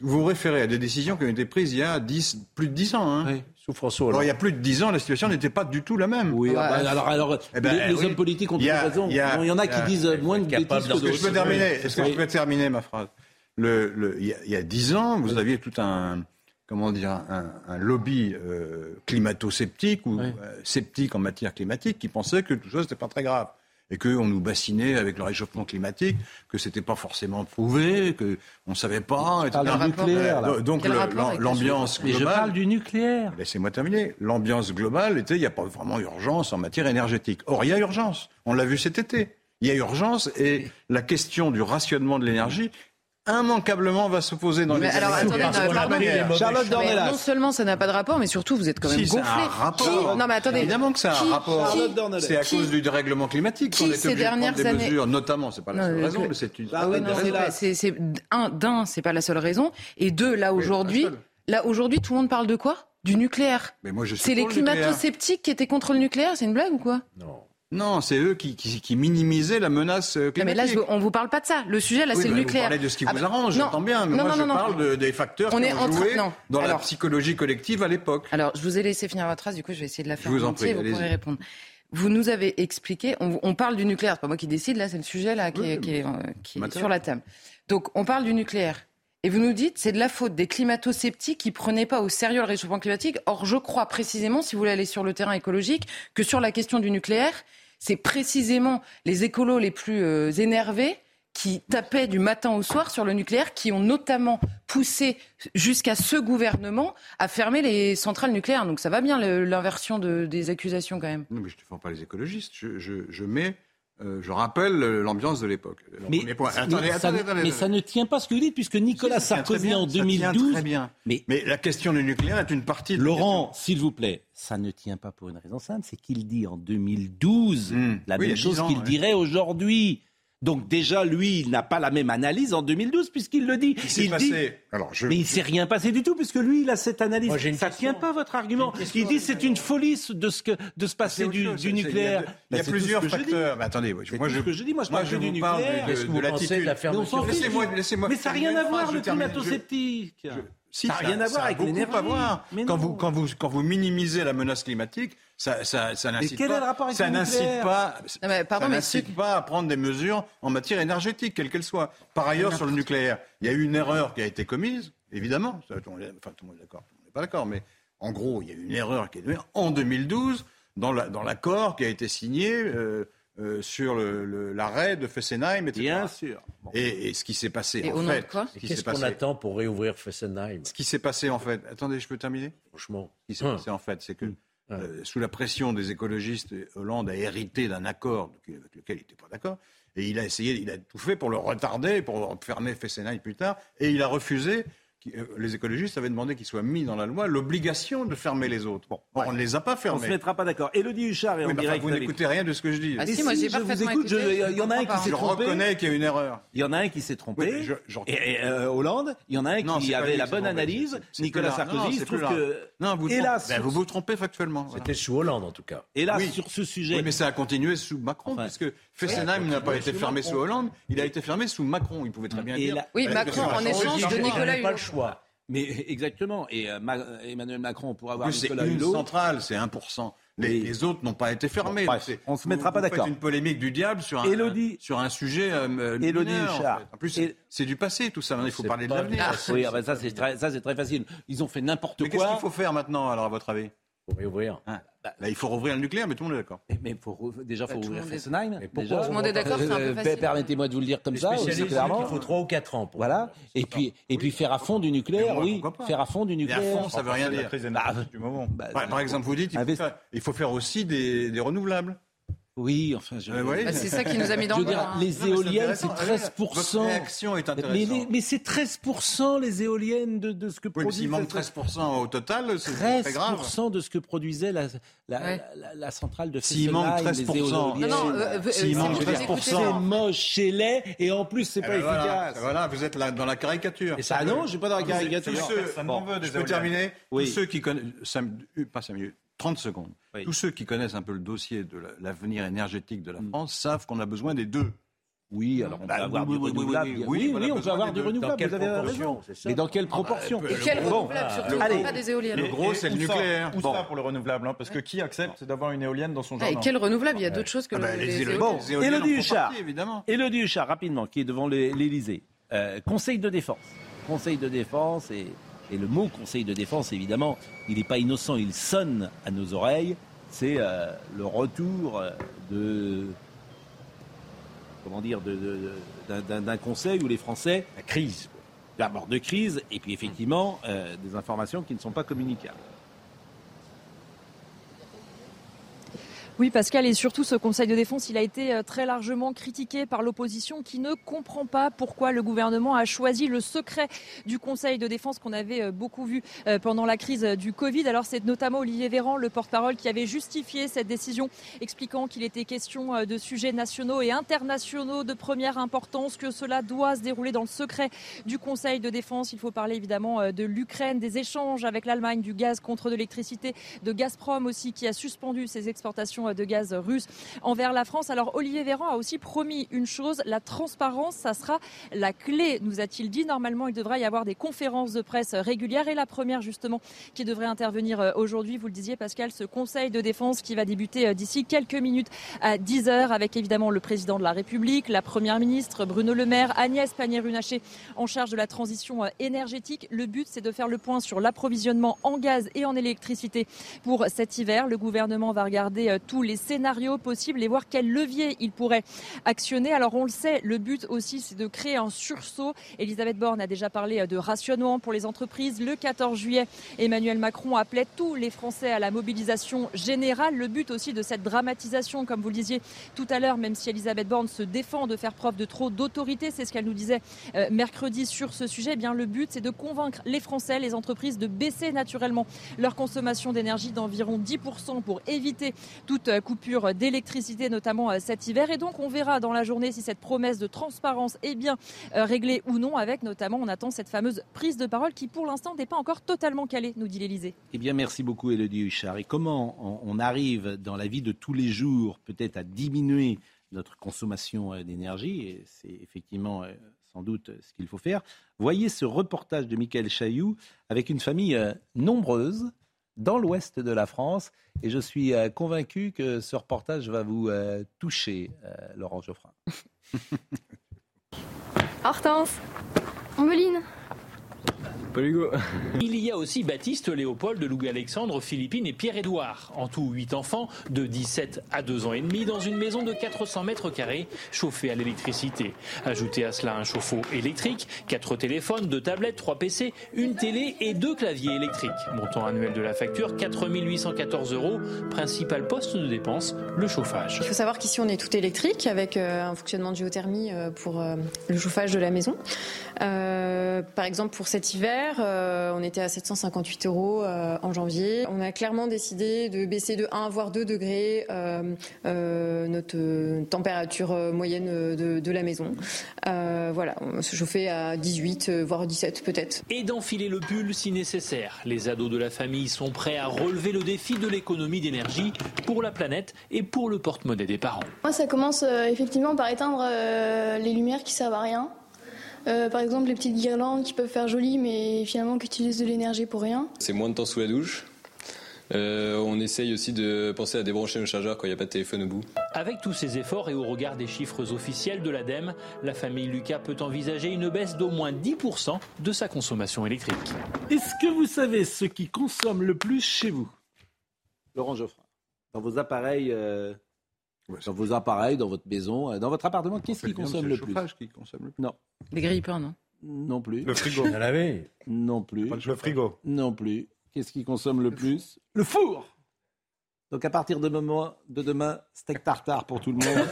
Vous vous référez à des décisions qui ont été prises il y a 10, plus de 10 ans. Hein. Sous François Alors, il y a plus de 10 ans, la situation n'était pas du tout la même. Oui, ah bah, alors, alors eh ben, les, hommes politiques ont toujours raison. Il y, en a qui disent moins de bêtises que d'autres. Est-ce que je peux terminer, est-ce que je peux terminer ma phrase? Le, le, il, y a, 10 ans, vous aviez tout un, comment dire, un, un lobby euh, climato-sceptique ou euh, sceptique en matière climatique qui pensait que tout ça, c'était pas très grave et qu'on nous bassinait avec le réchauffement climatique, que c'était pas forcément prouvé, que on savait pas. Etc. Du nucléaire, là. Donc l'ambiance globale. Mais je parle du nucléaire. Laissez-moi terminer. L'ambiance globale était, il n'y a pas vraiment urgence en matière énergétique. Or, il y a urgence. On l'a vu cet été. Il y a urgence et la question du rationnement de l'énergie immanquablement va s'opposer dans les alors, attendez, non, Charlotte Dornelas. Non seulement ça n'a pas de rapport, mais surtout vous êtes quand même si, gonflé. Un rapport. Non mais attendez. Évidemment que ça a un rapport. C'est à cause du dérèglement climatique qu'on est obligé de prendre des années... mesures, notamment. C'est pas la seule raison, mais c'est une. Ah oui, non, c'est un d'un, c'est pas la seule raison, et deux, là aujourd'hui, là aujourd'hui, tout le monde parle de quoi? Du nucléaire. Mais moi je C'est les climato-sceptiques qui étaient contre le nucléaire, c'est une blague ou quoi? Non. Non, c'est eux qui, qui, qui, minimisaient la menace climatique. mais là, on vous parle pas de ça. Le sujet, là, c'est le nucléaire. Vous parlez de ce qui vous arrange, j'entends bien. Mais moi, je parle des facteurs on qui ont joué dans la psychologie collective à l'époque. Alors, je vous ai laissé finir votre phrase, du coup, je vais essayer de la faire je vous en prie, vous pourrez répondre. Vous nous avez expliqué, on, on parle du nucléaire, c'est pas moi qui décide, là, c'est le sujet là qui est, qui est, qui est sur la table. Donc, on parle du nucléaire. Et vous nous dites, c'est de la faute des climato-sceptiques qui prenaient pas au sérieux le réchauffement climatique. Or, je crois précisément, si vous voulez aller sur le terrain écologique, que sur la question du nucléaire, c'est précisément les écolos les plus euh, énervés qui tapaient du matin au soir sur le nucléaire, qui ont notamment poussé jusqu'à ce gouvernement à fermer les centrales nucléaires. Donc ça va bien l'inversion des accusations quand même. Non, mais je ne défends pas les écologistes. Je, mets euh, je rappelle l'ambiance de l'époque. Mais, mais, ça, ne tient pas ce que vous dites, puisque Nicolas Sarkozy en 2012. Très bien. Mais, la question du nucléaire est une partie de Laurent, s'il vous plaît, ça ne tient pas pour une raison simple, c'est qu'il dit en 2012 hmm. la même chose qu'il dirait aujourd'hui. Donc déjà, lui, il n'a pas la même analyse en 2012 puisqu'il le dit. Il, dit... Alors, Mais il ne s'est rien passé du tout puisque lui, il a cette analyse. ça ne tient pas votre argument. Il dit c'est une folie de, ce que, de se passer du, nucléaire. Il y a, plusieurs facteurs. Mais attendez, moi, je, que je dis, moi, je parle du nucléaire. De, de, l'attitude. Mais ça n'a rien à voir le climato-sceptique. Si, ça n'a rien à voir avec l'énergie. Quand vous, quand, vous, quand vous minimisez la menace climatique, ça, ça, ça n'incite pas, ça n'incite pas, pardon, n'incite pas à prendre des mesures en matière énergétique, quelle qu'elle soit. Par ailleurs, sur le nucléaire, il y a eu une erreur qui a été commise, évidemment. Enfin, tout le monde est d'accord, on n'est pas d'accord, mais en gros, il y a eu une erreur qui est faite en 2012 dans l'accord qui a été signé. Euh, euh, sur l'arrêt de Fessenheim, etc. Bien sûr. Et, ce qui s'est passé, en fait. Qu'est-ce qu'on attend pour réouvrir Fessenheim? Ce qui s'est passé, en fait. Attendez, je peux terminer? Franchement. Ce qui s'est passé, en fait, c'est que. Euh, sous la pression des écologistes, Hollande a hérité d'un accord avec lequel il n'était pas d'accord, et il a essayé, il a tout fait pour le retarder, pour fermer Fessenheim plus tard, et il a refusé euh, les écologistes avaient demandé qu'il soit mis dans la loi l'obligation de fermer les autres. Bon, on ne les a pas fermés. On ne se mettra pas d'accord. Elodie Huchard est en direct. Vous n'écoutez rien de ce que je dis. Ah si, moi j'ai parfaitement écouté. Il y en a un qui s'est trompé. Je reconnais qu'il y a une erreur. Il y en a un qui s'est trompé. et, euh, Hollande, il y en a un qui avait la bonne analyse. Nicolas Sarkozy, trouve que... Non, vous hélas, ben, vous vous trompez factuellement. C'était sous Hollande en tout cas. Hélas, sur ce sujet. Oui, mais ça a continué sous Macron, puisque Fessenheim n'a pas été fermé sous Hollande, il a été fermé sous Macron. Il pouvait très bien dire. Oui, Macron en échange de Nicolas Hulot. Mais <laughs> exactement. Et euh, Emmanuel Macron pourra avoir Nicolas Hulot. C'est une centrale, c'est 1%. Les, les autres n'ont pas été fermés. on se mettra pas d'accord. C'est une polémique du diable sur un, sur un sujet. Euh, Élodie en, plus, c'est du passé tout ça. Il faut parler de l'avenir. Oui, ah ben ça c'est très, très facile. Ils ont fait n'importe quoi. Mais qu'est-ce qu'il faut faire maintenant alors à votre avis? Réouvrir. Hein Là, il faut rouvrir le nucléaire, mais tout le monde est d'accord. Mais faut, déjà, il faut rouvrir Fessenheim. Tout le monde est d'accord, c'est un peu euh, facile. Permettez-moi de vous le dire comme ça, aussi, clairement. Il faut 3 ou 4 ans. Pour voilà. Et puis, et puis faire à fond du nucléaire, oui. Faire à fond du nucléaire. à fond, ça veut rien dire. Bah, du moment. Bah, par exemple, vous dites, il faut, faire, il faut faire aussi des, des renouvelables. Oui, enfin, je... Euh, bah, c'est ça qui nous a mis dans le Les éoliennes, c'est 13%. Votre réaction est intéressante. Mais, c'est 13% les éoliennes de, de ce que oui, produit... S'il manque 13% au total, c'est très grave. 13% de ce que produisait la, la, la, centrale de S'il manque 13%. Non, non, euh, S'il manque 13%. C'est moche, c'est laid, et en plus, c'est eh pas ben efficace. Voilà, vous êtes là dans la caricature. Et ça, non, je suis pas dans la caricature. Je peux terminer Tous ceux qui connaissent... Pas 5 minutes. 30 secondes. Tous ceux qui connaissent un peu le dossier de l'avenir énergétique de la mm. France savent qu'on a besoin des deux. Oui, alors on bah, peut avoir du renouvelable. Oui, oui, on peut avoir du renouvelable, vous avez raison. Mais dans quelle proportion Et quel renouvelable surtout Allez, pas des éoliennes. Le gros, c'est le nucléaire. Où ça pour le renouvelable hein, Parce que qui accepte d'avoir une éolienne dans son ah, jardin Et quel renouvelable? Il y a d'autres choses que ah, les éoliennes. Bon, Élodie Huchard, Élodie Huchard, rapidement, qui est devant l'Élysée. Euh, conseil de défense. Conseil de défense et et le mot Conseil de défense, évidemment, il n'est pas innocent, il sonne à nos oreilles. C'est euh, le retour euh, de comment dire d'un Conseil où les Français la crise, d'abord de crise, et puis effectivement euh, des informations qui ne sont pas communicables. Oui, Pascal, et surtout ce Conseil de défense, il a été euh, très largement critiqué par l'opposition qui ne comprend pas pourquoi le gouvernement a choisi le secret du Conseil de défense qu'on avait euh, beaucoup vu euh, pendant la crise du Covid. Alors c'est notamment Olivier Véran, le porte-parole, qui avait justifié cette décision, expliquant qu'il était question de sujets nationaux et internationaux de première importance, que cela doit se dérouler dans le secret du Conseil de défense. Il faut parler évidemment de l'Ukraine, des échanges avec l'Allemagne, du gaz contre l'électricité, de Gazprom aussi, qui a suspendu ses exportations de gaz russe envers la France. Alors Olivier Véran a aussi promis une chose, la transparence, ça sera la clé, nous a-t-il dit. Normalement, il devrait y avoir des conférences de presse régulières et la première justement qui devrait intervenir euh, aujourd'hui, vous le disiez Pascal, ce conseil de défense qui va débuter euh, d'ici quelques minutes à 10 heures avec évidemment le président de la République, la première ministre Bruno Le Maire, Agnès Pannier-Runacher en charge de la transition euh, énergétique. Le but, c'est de faire le point sur l'approvisionnement en gaz et en électricité pour cet hiver. Le gouvernement va regarder tout les scénarios possibles et voir quel levier il pourrait actionner. Alors on le sait, le but aussi c'est de créer un sursaut. Elisabeth Borne a déjà parlé de rationnement pour les entreprises. Le 14 juillet, Emmanuel Macron appelait tous les Français à la mobilisation générale. Le but aussi de cette dramatisation, comme vous le disiez tout à l'heure, même si Elisabeth Borne se défend de faire preuve de trop d'autorité, c'est ce qu'elle nous disait euh, mercredi sur ce sujet. Eh bien le but c'est de convaincre les Français, les entreprises de baisser naturellement leur consommation d'énergie d'environ 10% pour éviter toute euh, coupure d'électricité, notamment euh, cet hiver. Et donc, on verra dans la journée si cette promesse de transparence est bien euh, réglée ou non, avec notamment, on attend cette fameuse prise de parole qui, pour l'instant, n'est pas encore totalement calée, nous dit l'Élysée. Eh bien, merci beaucoup, Elodie Huchard. Et comment on arrive dans la vie de tous les jours, peut-être, à diminuer notre consommation d'énergie, et c'est effectivement sans doute ce qu'il faut faire. Voyez ce reportage de Michael Chailloux avec une famille nombreuse dans l'ouest de la France. Et je suis euh, convaincu que ce reportage va vous euh, toucher, euh, Laurent Geoffrin. <laughs> Hortense, Ombeline, il y a aussi Baptiste, Léopold, Louis-Alexandre, Philippine et Pierre-Édouard. En tout, 8 enfants de 17 à 2 ans et demi dans une maison de 400 mètres carrés chauffée à l'électricité. Ajoutez à cela un chauffe-eau électrique, 4 téléphones, 2 tablettes, 3 PC, une télé et 2 claviers électriques. Montant annuel de la facture, 4 814 euros. Principal poste de dépense, le chauffage. Il faut savoir qu'ici on est tout électrique avec euh, un fonctionnement de géothermie euh, pour euh, le chauffage de la maison. par exemple, pour cet hiver, euh, on était à 758 euros euh, en janvier. On a clairement décidé de baisser de 1 voire 2 degrés euh, notre température moyenne de, la maison. voilà, on se chauffait à 18 voire 17 peut-être. Et d'enfiler le pull si nécessaire. Les ados de la famille sont prêts à relever le défi de l'économie d'énergie pour la planète et pour le porte-monnaie des parents. Moi, ça commence effectivement par éteindre les lumières qui servent à rien. Euh, par exemple, les petites guirlandes qui peuvent faire joli, mais finalement qui utilisent de l'énergie pour rien. C'est moins de temps sous la douche. Euh, on essaye aussi de penser à débrancher nos chargeurs quand il n'y a pas de téléphone au bout. Avec tous ces efforts et au regard des chiffres officiels de l'ADEME, la famille Lucas peut envisager une baisse d'au moins 10% de sa consommation électrique. Est-ce que vous savez ce qui consomme le plus chez vous? Laurent Geoffrin, dans vos appareils euh, dans vos appareils, dans votre maison, euh, dans votre appartement, qu'est-ce qui consomme le, plus qui consomme le plus Non. Les grippins, non Non plus. Le frigo. À laver Non plus. Le frigo. Non plus. Qu'est-ce qui consomme le plus Le four Donc à partir de, moment, de demain, steak tartare pour tout le monde.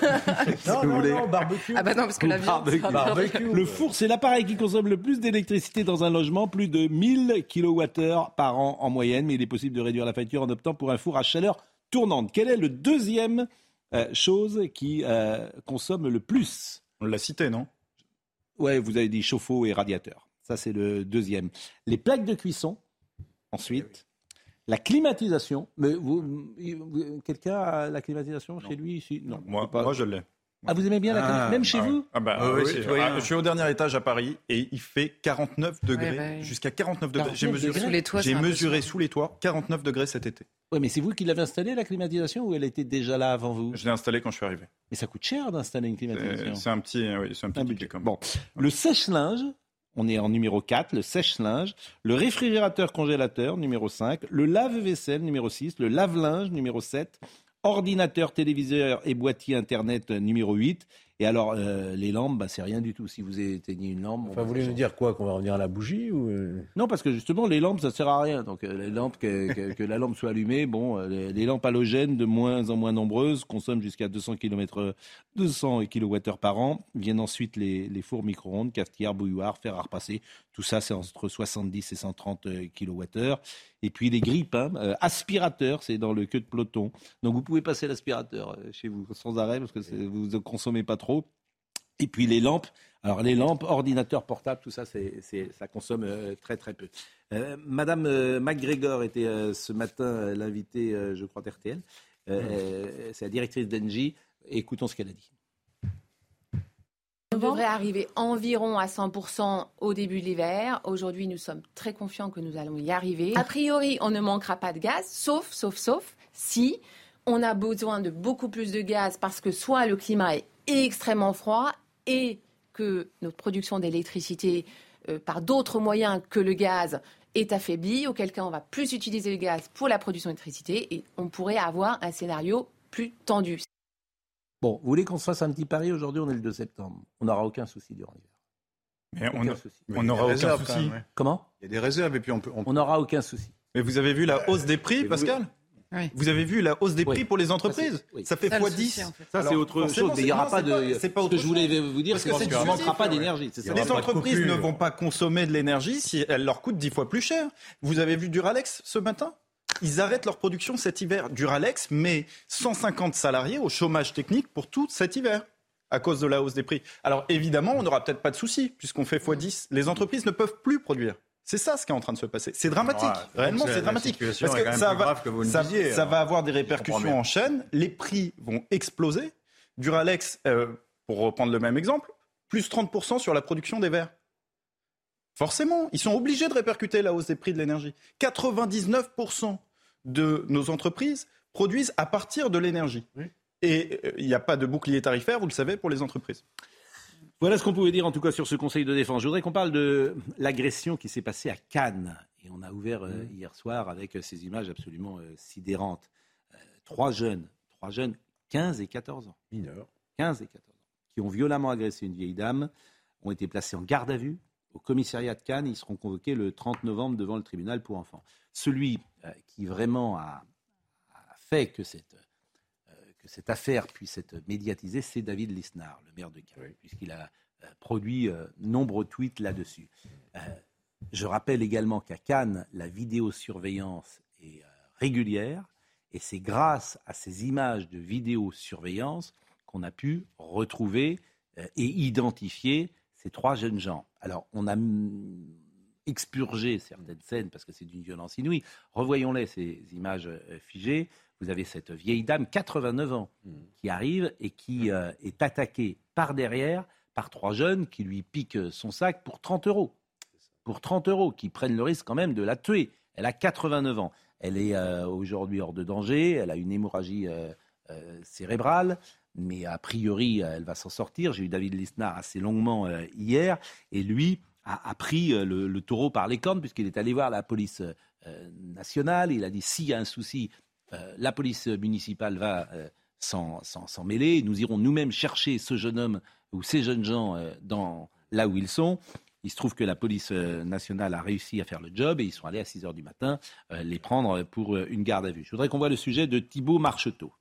<laughs> non, non, non, barbecue. Ah bah non, parce que la viande, barbecue. Le four, c'est l'appareil qui consomme le plus d'électricité dans un logement, plus de 1000 kWh par an en moyenne, mais il est possible de réduire la facture en optant pour un four à chaleur tournante. Quel est le deuxième euh, chose qui euh, consomme le plus On l'a cité, non? Ouais, vous avez dit chauffe-eau et radiateur. Ça, c'est le deuxième. Les plaques de cuisson, ensuite. La climatisation, mais vous, quelqu'un a la climatisation chez lui ici? Non, moi, moi je l'ai. Ah, vous aimez bien la climatisation, même chez vous ah bah, oui, ah, Je suis au dernier étage à Paris et il fait 49 degrés, bah jusqu'à 49 degrés. J'ai mesuré, sous les toits, j'ai mesuré sous les toits 49 degrés cet été. Oui, mais c'est vous qui l'avez installée, la climatisation, ou elle était déjà là avant vous? Je l'ai installée quand je suis arrivé. Mais ça coûte cher d'installer une climatisation. C'est un petit, oui, c'est un petit budget. Bon, le sèche-linge, on est en numéro 4, le sèche-linge, le réfrigérateur-congélateur, numéro 5, le lave-vaisselle, numéro 6, le lave-linge, numéro 7, ordinateur, téléviseur et boîtier Internet, numéro 8, et alors, euh, les lampes, bah, c'est rien du tout. Si vous éteignez une lampe. Enfin, vous voulez nous dire quoi Qu'on va revenir à la bougie ou... Euh non, parce que justement, les lampes, ça sert à rien. Donc, euh, les lampes, que, la lampe soit allumée, bon, les, lampes halogènes, de moins en moins nombreuses, consomment jusqu'à 200 km, 200 kWh par an. Viennent ensuite les, les fours micro-ondes, cafetières, bouilloires, fer à repasser. Tout ça, c'est entre 70 et 130 kWh. Et puis les grippes, hein, aspirateurs, c'est dans le queue de peloton. Donc, vous pouvez passer l'aspirateur chez vous sans arrêt parce que vous ne consommez pas trop et puis les lampes. Alors les lampes, ordinateurs portables, tout ça, c'est, ça consomme euh, très très peu. Euh, Madame euh, McGregor était ce matin l'invitée, je crois, d'RTL. c'est la directrice d'Engie. Écoutons ce qu'elle a dit. On devrait arriver environ à 100% au début de l'hiver. Aujourd'hui, nous sommes très confiants que nous allons y arriver. A priori, on ne manquera pas de gaz, sauf, sauf, sauf, si on a besoin de beaucoup plus de gaz parce que soit le climat est extrêmement froid et que notre production d'électricité euh, par d'autres moyens que le gaz est affaiblie, auquel cas on va plus utiliser le gaz pour la production d'électricité et on pourrait avoir un scénario plus tendu. Bon, vous voulez qu'on se fasse un petit pari aujourd'hui, on est le 2 septembre. On n'aura aucun souci durant l'hiver. Mais on n'aura aucun souci. Comment Il y a des réserves et puis on peut. On n'aura aucun souci. Mais vous avez vu la hausse des prix, Pascal? Vous avez vu la hausse des prix pour les entreprises Ça, fait x10. Ça, c'est autre chose. Mais il n'y aura pas de. C'est pas ce que je voulais vous dire, c'est qu'il ne manquera pas d'énergie. Les entreprises ne vont pas consommer de l'énergie si elle leur coûte 10 fois plus cher. Vous avez vu Duralex ce matin? Ils arrêtent leur production cet hiver. Duralex met 150 salariés au chômage technique pour tout cet hiver à cause de la hausse des prix. Alors évidemment, on n'aura peut-être pas de souci puisqu'on fait x10. Les entreprises ne peuvent plus produire. C'est ça ce qui est en train de se passer. C'est dramatique. Réellement, c'est dramatique. Parce que, ça, va, ça, va avoir des répercussions en chaîne. Les prix vont exploser. Duralex, euh, pour reprendre le même exemple, plus 30% sur la production des verres. Forcément, ils sont obligés de répercuter la hausse des prix de l'énergie. 99% de nos entreprises produisent à partir de l'énergie. Et euh, il n'y a pas de bouclier tarifaire, vous le savez, pour les entreprises. Voilà ce qu'on pouvait dire en tout cas sur ce Conseil de défense. Je voudrais qu'on parle de l'agression qui s'est passée à Cannes. Et on a ouvert euh, mmh. hier soir avec ces images absolument euh, sidérantes. Euh, trois jeunes, trois jeunes, 15 et 14 ans. Mineurs. 15 et 14 ans. Qui ont violemment agressé une vieille dame, ont été placés en garde à vue au commissariat de Cannes. Ils seront convoqués le 30 novembre devant le tribunal pour enfants. Celui qui vraiment a, a fait que cette cette affaire puisse être médiatisée, c'est David Lisnard, le maire de Cannes, puisqu'il a euh, produit euh, nombreux tweets là-dessus. Euh, je rappelle également qu'à Cannes, la vidéosurveillance est régulière, et c'est grâce à ces images de vidéosurveillance qu'on a pu retrouver et identifier ces trois jeunes gens. Alors, on a expurgé certaines scènes parce que c'est d'une violence inouïe. Revoyons-les, ces images figées vous avez cette vieille dame, 89 ans, hmm. qui arrive et qui hmm. euh, est attaquée par derrière par trois jeunes qui lui piquent son sac pour 30 euros. Pour 30 euros, qui prennent le risque quand même de la tuer. Elle a 89 ans. Elle est euh, aujourd'hui hors de danger. Elle a une hémorragie euh, cérébrale. Mais a priori, elle va s'en sortir. J'ai eu David Lisnard assez longuement hier. Et lui a, pris le, le, taureau par les cornes, puisqu'il est allé voir la police nationale. Il a dit s'il y a un souci, la police municipale va euh, s'en mêler. Nous irons nous-mêmes chercher ce jeune homme ou ces jeunes gens euh, dans, là où ils sont. Il se trouve que la police nationale a réussi à faire le job et ils sont allés à 6 heures du matin les prendre pour une garde à vue. Je voudrais qu'on voit le sujet de Thibault Marcheteau.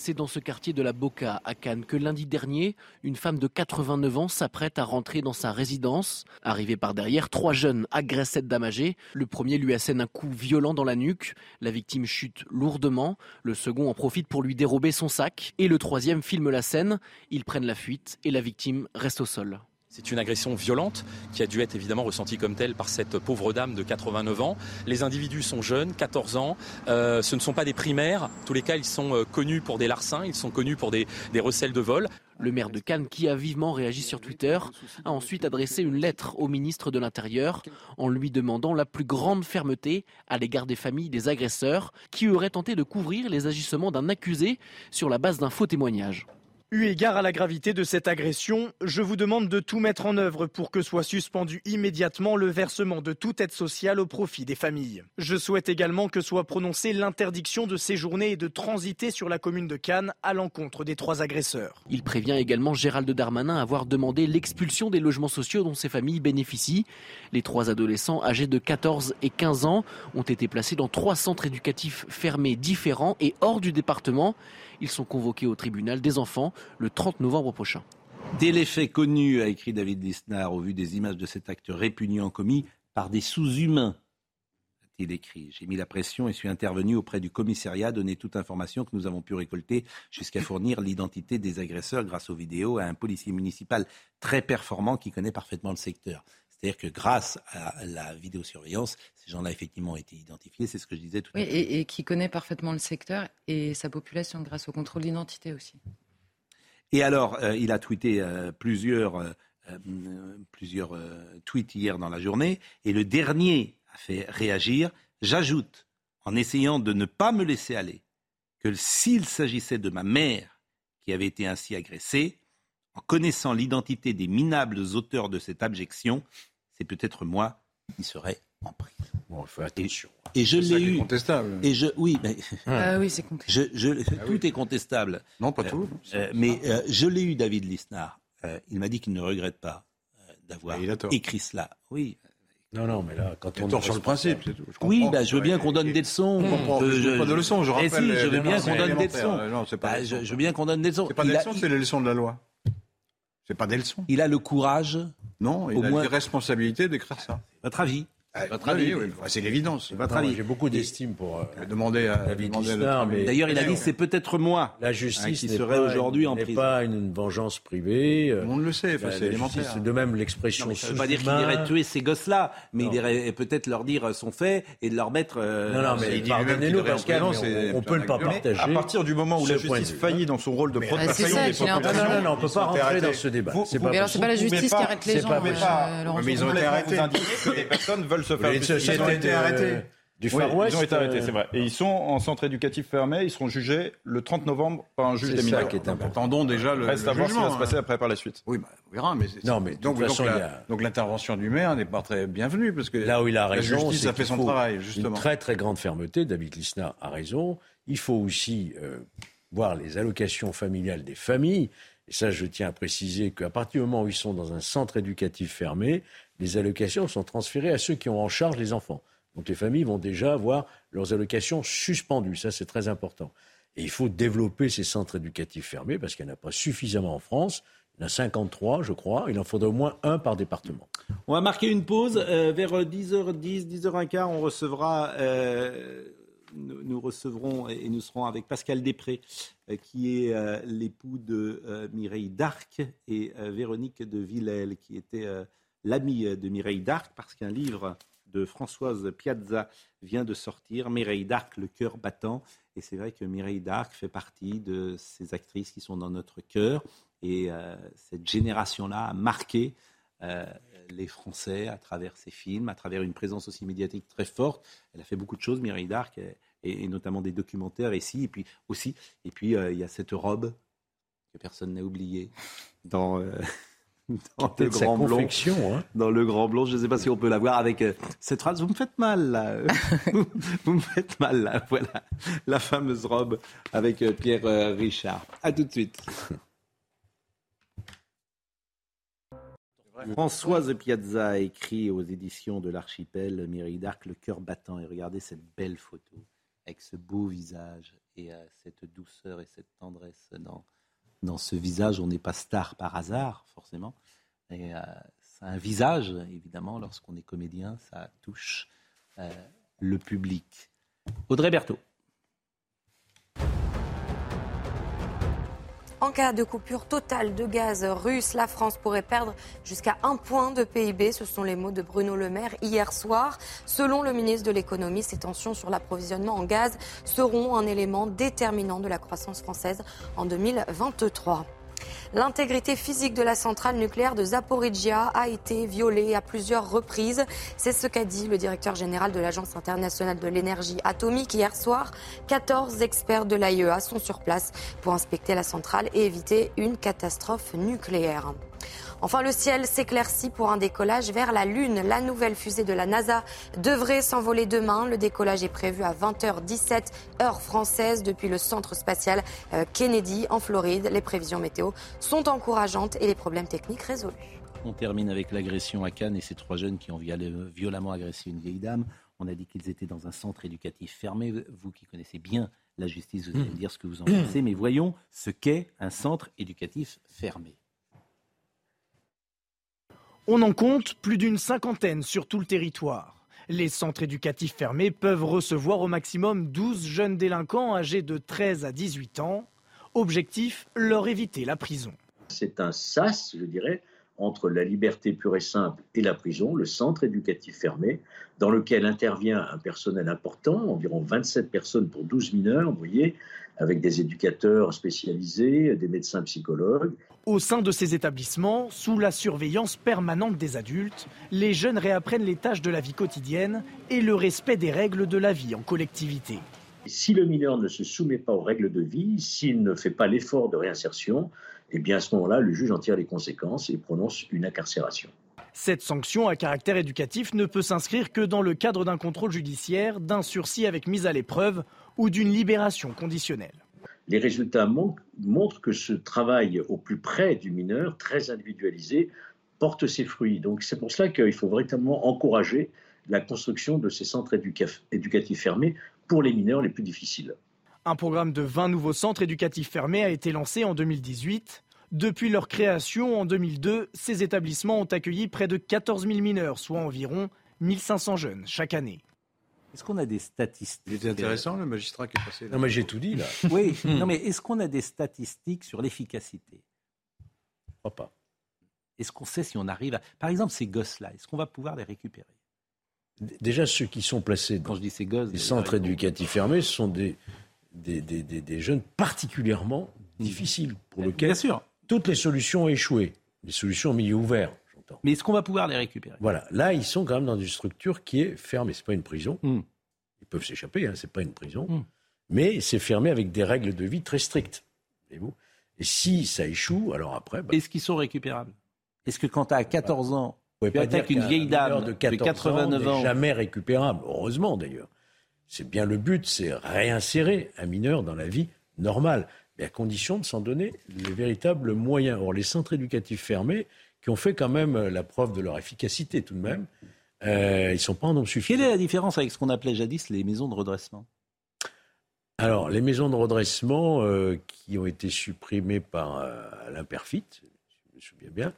C'est dans ce quartier de la Boca, à Cannes, que lundi dernier, une femme de 89 ans s'apprête à rentrer dans sa résidence. Arrivée par derrière, trois jeunes agressent cette dame âgée. Le premier lui assène un coup violent dans la nuque. La victime chute lourdement. Le second en profite pour lui dérober son sac. Et le troisième filme la scène. Ils prennent la fuite et la victime reste au sol. C'est une agression violente qui a dû être évidemment ressentie comme telle par cette pauvre dame de 89 ans. Les individus sont jeunes, 14 ans. Euh, ce ne sont pas des primaires. En tous les cas, ils sont euh, connus pour des larcins, ils sont connus pour des, des recels de vol. Le maire de Cannes, qui a vivement réagi sur Twitter, a ensuite adressé une lettre au ministre de l'Intérieur en lui demandant la plus grande fermeté à l'égard des familles des agresseurs qui auraient tenté de couvrir les agissements d'un accusé sur la base d'un faux témoignage. Eu égard à la gravité de cette agression, je vous demande de tout mettre en œuvre pour que soit suspendu immédiatement le versement de toute aide sociale au profit des familles. Je souhaite également que soit prononcée l'interdiction de séjourner et de transiter sur la commune de Cannes à l'encontre des trois agresseurs. Il prévient également Gérald Darmanin avoir demandé l'expulsion des logements sociaux dont ces familles bénéficient. Les trois adolescents âgés de 14 et 15 ans ont été placés dans trois centres éducatifs fermés différents et hors du département. Ils sont convoqués au tribunal des enfants le 30 novembre prochain. Dès les faits connus, a écrit David Lisnard, au vu des images de cet acte répugnant commis par des sous-humains, a-t-il écrit. J'ai mis la pression et suis intervenu auprès du commissariat, donner toute information que nous avons pu récolter jusqu'à fournir l'identité des agresseurs grâce aux vidéos à un policier municipal très performant qui connaît parfaitement le secteur. C'est-à-dire que grâce à la vidéosurveillance, ces gens-là effectivement ont été identifiés, c'est ce que je disais tout à l'heure. Et, et, qui connaît parfaitement le secteur et sa population grâce au contrôle d'identité aussi. Et alors, euh, il a tweeté euh, plusieurs, euh, plusieurs tweets hier dans la journée, et le dernier a fait réagir. J'ajoute, en essayant de ne pas me laisser aller, que s'il s'agissait de ma mère qui avait été ainsi agressée, en connaissant l'identité des minables auteurs de cette abjection, c'est peut-être moi qui serais en prison. Bon, faut attention. Et, je l'ai eu. contestable. Et je, oui, mais ah oui, c'est contestable. Je, ah tout est contestable. Non, pas tout. Euh, mais euh, je l'ai eu, David Lisnard. Euh, il m'a dit qu'il ne regrette pas d'avoir écrit cela. Oui. Non, non, mais là, quand on est sur le principe, c'est tout. Je oui, bah, je veux bien qu'on donne des leçons. Je, je, pas de leçons, je rappelle. Eh si, je veux bien qu'on donne des leçons. Non, c'est pas. Bah, je, veux bien qu'on donne des leçons. C'est pas des leçons, c'est les leçons de la loi. C'est pas des leçons. Il a le courage. Non, il a moins... les responsabilités d'écrire ça. Votre avis? Votre avis, oui. c'est l'évidence. Votre avis. J'ai beaucoup d'estime pour euh, demander à David mais D'ailleurs, il a dit c'est peut-être moi. La justice qui serait aujourd'hui en prison. n'est pas une vengeance privée. On le sait, c'est élémentaire. De même l'expression. Ça ne veut pas dire qu'il irait tuer ces gosses-là, mais il irait peut-être leur dire son fait et de leur mettre. Euh, non, non, mais pardonnez-nous, Pascal, on peut ne pas partager. À partir du moment où la justice faillit dans son rôle de protection des populations, non, non, on ne peut pas rentrer dans ce débat. Mais alors, c'est pas la justice qui arrête les gens. Mais ils ont été arrêtés. que des personnes veulent se faire justice ont été arrêtés. Du Far West, ils ont été arrêtés, c'est vrai. Et ils sont en centre éducatif fermé. Ils seront jugés le 30 novembre par un juge des mineurs. Attendons déjà le. Reste à voir ce qui va se passer après par la suite. Oui, bah, on verra. Mais non, mais donc, donc, donc l'intervention du maire n'est pas très bienvenue parce que là où il a raison, la justice a fait son travail justement. Une très très grande fermeté. David Lisna a raison. Il faut aussi euh, voir les allocations familiales des familles. Et ça, je tiens à préciser qu'à partir du moment où ils sont dans un centre éducatif fermé, les allocations sont transférées à ceux qui ont en charge les enfants. Donc les familles vont déjà avoir leurs allocations suspendues. Ça, c'est très important. Et il faut développer ces centres éducatifs fermés parce qu'il n'y en a pas suffisamment en France. Il y en a 53, je crois. Il en faudrait au moins un par département. On va marquer une pause. Euh, vers 10h10, 10h15, on recevra, euh, nous, recevrons et nous serons avec Pascal Després, euh, qui est l'époux de Mireille Darc, et Véronique de Villèle, qui était l'ami de Mireille d'Arc, parce qu'un livre de Françoise Piazza vient de sortir, Mireille d'Arc, le cœur battant. Et c'est vrai que Mireille d'Arc fait partie de ces actrices qui sont dans notre cœur. Et euh, cette génération-là a marqué euh, les Français à travers ses films, à travers une présence aussi médiatique très forte. Elle a fait beaucoup de choses, Mireille d'Arc, et, notamment des documentaires ici. Et puis aussi, et puis euh, il y a cette robe que personne n'a oubliée dans dans le grand blond. Hein. Dans le grand blond, je ne sais pas si on peut la voir avec euh, cette phrase. Vous me faites mal là. <laughs> vous, me faites mal là. Voilà la fameuse robe avec euh, Pierre euh, Richard. À tout de suite. <laughs> Françoise Piazza a écrit aux éditions de l'Archipel Mireille d'Arc Le cœur battant. Et regardez cette belle photo avec ce beau visage et cette douceur et cette tendresse dans, dans ce visage. On n'est pas star par hasard, forcément. Et euh, c'est un visage, évidemment, lorsqu'on est comédien, ça touche euh, le public. Audrey Berthaud. En cas de coupure totale de gaz russe, la France pourrait perdre jusqu'à un point de PIB. Ce sont les mots de Bruno Le Maire hier soir. Selon le ministre de l'économie, ces tensions sur l'approvisionnement en gaz seront un élément déterminant de la croissance française en 2023. L'intégrité physique de la centrale nucléaire de Zaporizhia a été violée à plusieurs reprises. C'est ce qu'a dit le directeur général de l'Agence internationale de l'énergie atomique hier soir. 14 experts de l'AIEA sont sur place pour inspecter la centrale et éviter une catastrophe nucléaire. Enfin, le ciel s'éclaircit pour un décollage vers la Lune. La nouvelle fusée de la NASA devrait s'envoler demain. Le décollage est prévu à 20h17 heure française depuis le centre spatial euh, Kennedy en Floride. Les prévisions météo sont encourageantes et les problèmes techniques résolus. On termine avec l'agression à Cannes et ces trois jeunes qui ont violemment agressé une vieille dame. On a dit qu'ils étaient dans un centre éducatif fermé. Vous qui connaissez bien la justice, vous allez me dire ce que vous en pensez. Mais voyons ce qu'est un centre éducatif fermé. On en compte plus d'une cinquantaine sur tout le territoire. Les centres éducatifs fermés peuvent recevoir au maximum 12 jeunes délinquants âgés de 13 à 18 ans. Objectif, leur éviter la prison. C'est un sas, je dirais, entre la liberté pure et simple et la prison, le centre éducatif fermé, dans lequel intervient un personnel important, environ 27 personnes pour 12 mineurs, vous voyez, avec des éducateurs spécialisés, des médecins psychologues. Au sein de ces établissements, sous la surveillance permanente des adultes, les jeunes réapprennent les tâches de la vie quotidienne et le respect des règles de la vie en collectivité. Si le mineur ne se soumet pas aux règles de vie, s'il ne fait pas l'effort de réinsertion, eh bien à ce moment-là, le juge en tire les conséquences et prononce une incarcération. Cette sanction à caractère éducatif ne peut s'inscrire que dans le cadre d'un contrôle judiciaire, d'un sursis avec mise à l'épreuve ou d'une libération conditionnelle. Les résultats montrent que ce travail au plus près du mineur, très individualisé, porte ses fruits. Donc c'est pour cela qu'il faut véritablement encourager la construction de ces centres éducatifs fermés pour les mineurs les plus difficiles. Un programme de 20 nouveaux centres éducatifs fermés a été lancé en 2018. Depuis leur création en 2002, ces établissements ont accueilli près de 14 000 mineurs, soit environ 1500 jeunes chaque année. Est-ce qu'on a des statistiques était intéressant, le magistrat qui est passé. Non, mais j'ai tout dit, là. <laughs> Oui, non, mais est-ce qu'on a des statistiques sur l'efficacité? Je crois pas. Est-ce qu'on sait si on arrive à. Par exemple, ces gosses-là, est-ce qu'on va pouvoir les récupérer? Déjà, ceux qui sont placés dans Quand je dis ces gosses, les centres éducatifs fermés, ce sont des, des, des, des, jeunes particulièrement mmh. difficiles, pour lesquels toutes les solutions ont échoué. Les solutions au milieu ouvert, Mais est-ce qu'on va pouvoir les récupérer? Voilà, là, ils sont quand même dans une structure qui est fermée. Ce n'est pas une prison. Mmh. Ils peuvent s'échapper, hein, ce n'est pas une prison. Mmh. Mais c'est fermé avec des règles de vie très strictes. Et, vous et si ça échoue, alors après... Bah est-ce qu'ils sont récupérables? Est-ce que quand tu as 14 ans, tu attaques une vieille dame de, 89 ans, jamais récupérable, heureusement d'ailleurs. C'est bien le but, c'est réinsérer un mineur dans la vie normale, mais à condition de s'en donner les véritables moyens. Or, les centres éducatifs fermés, qui ont fait quand même la preuve de leur efficacité tout de même, euh, ils ne sont pas en nombre suffisant. Quelle est la différence avec ce qu'on appelait jadis les maisons de redressement? Alors, les maisons de redressement euh, qui ont été supprimées par euh, Alain Perfit, je me souviens bien,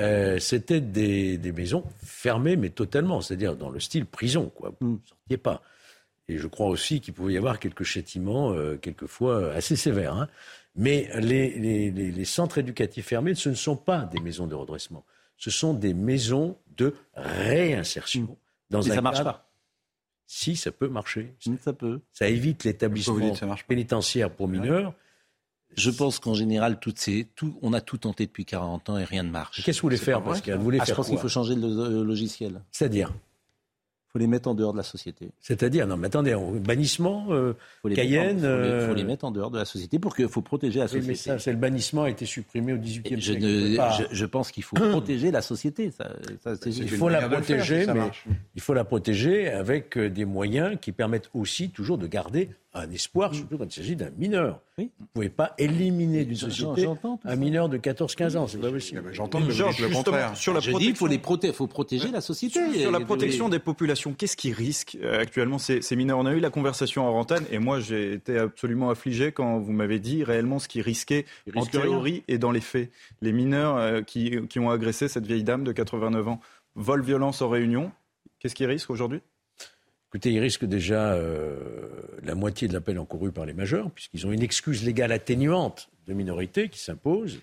euh, c'était des, maisons fermées, mais totalement, c'est-à-dire dans le style prison, quoi. Vous ne sortiez pas. Et je crois aussi qu'il pouvait y avoir quelques châtiments, euh, quelquefois assez sévères. Hein. Mais les, centres éducatifs fermés, ce ne sont pas des maisons de redressement. Ce sont des maisons de réinsertion. Mmh. Dans ça ne marche pas. Si, ça peut marcher. Ça peut. Ça évite l'établissement pénitentiaire pour mineurs. Je pense qu'en général, tout, on a tout tenté depuis 40 ans et rien ne marche. Qu'est-ce que vous voulez faire, Pascal? Vous voulez ah, faire Je pense qu'il faut changer le logiciel. C'est-à-dire? Faut les mettre en dehors de la société. C'est-à-dire, non, mais attendez, bannissement, euh, faut les Cayenne. Il faut, faut, les mettre en dehors de la société pour qu'il faut protéger la société. mais ça, c'est le bannissement a été supprimé au XVIIIe siècle. Je, je, pense qu'il faut protéger la société. Ça, ça, il faut la protéger, mais il faut la protéger avec euh, des moyens qui permettent aussi toujours de garder un espoir, mm. surtout quand il s'agit d'un mineur. Vous ne pouvez pas éliminer d'une société un mineur de 14-15 ans. C'est pas possible. J'entends le contraire. Sur la Je dis, faut, les faut protéger la société. Sur, la protection des populations, qu'est-ce qui risque euh, actuellement ces, mineurs? On a eu la conversation en Rentane et moi j'ai été absolument affligé quand vous m'avez dit réellement ce qui risquait en théorie et dans les faits. Les mineurs euh, qui, qui ont agressé cette vieille dame de 89 ans, vol, violence en réunion, qu'est-ce qui risque aujourd'hui? Écoutez, ils risquent déjà euh, la moitié de la peine encourue par les majeurs, puisqu'ils ont une excuse légale atténuante de minorité qui s'impose.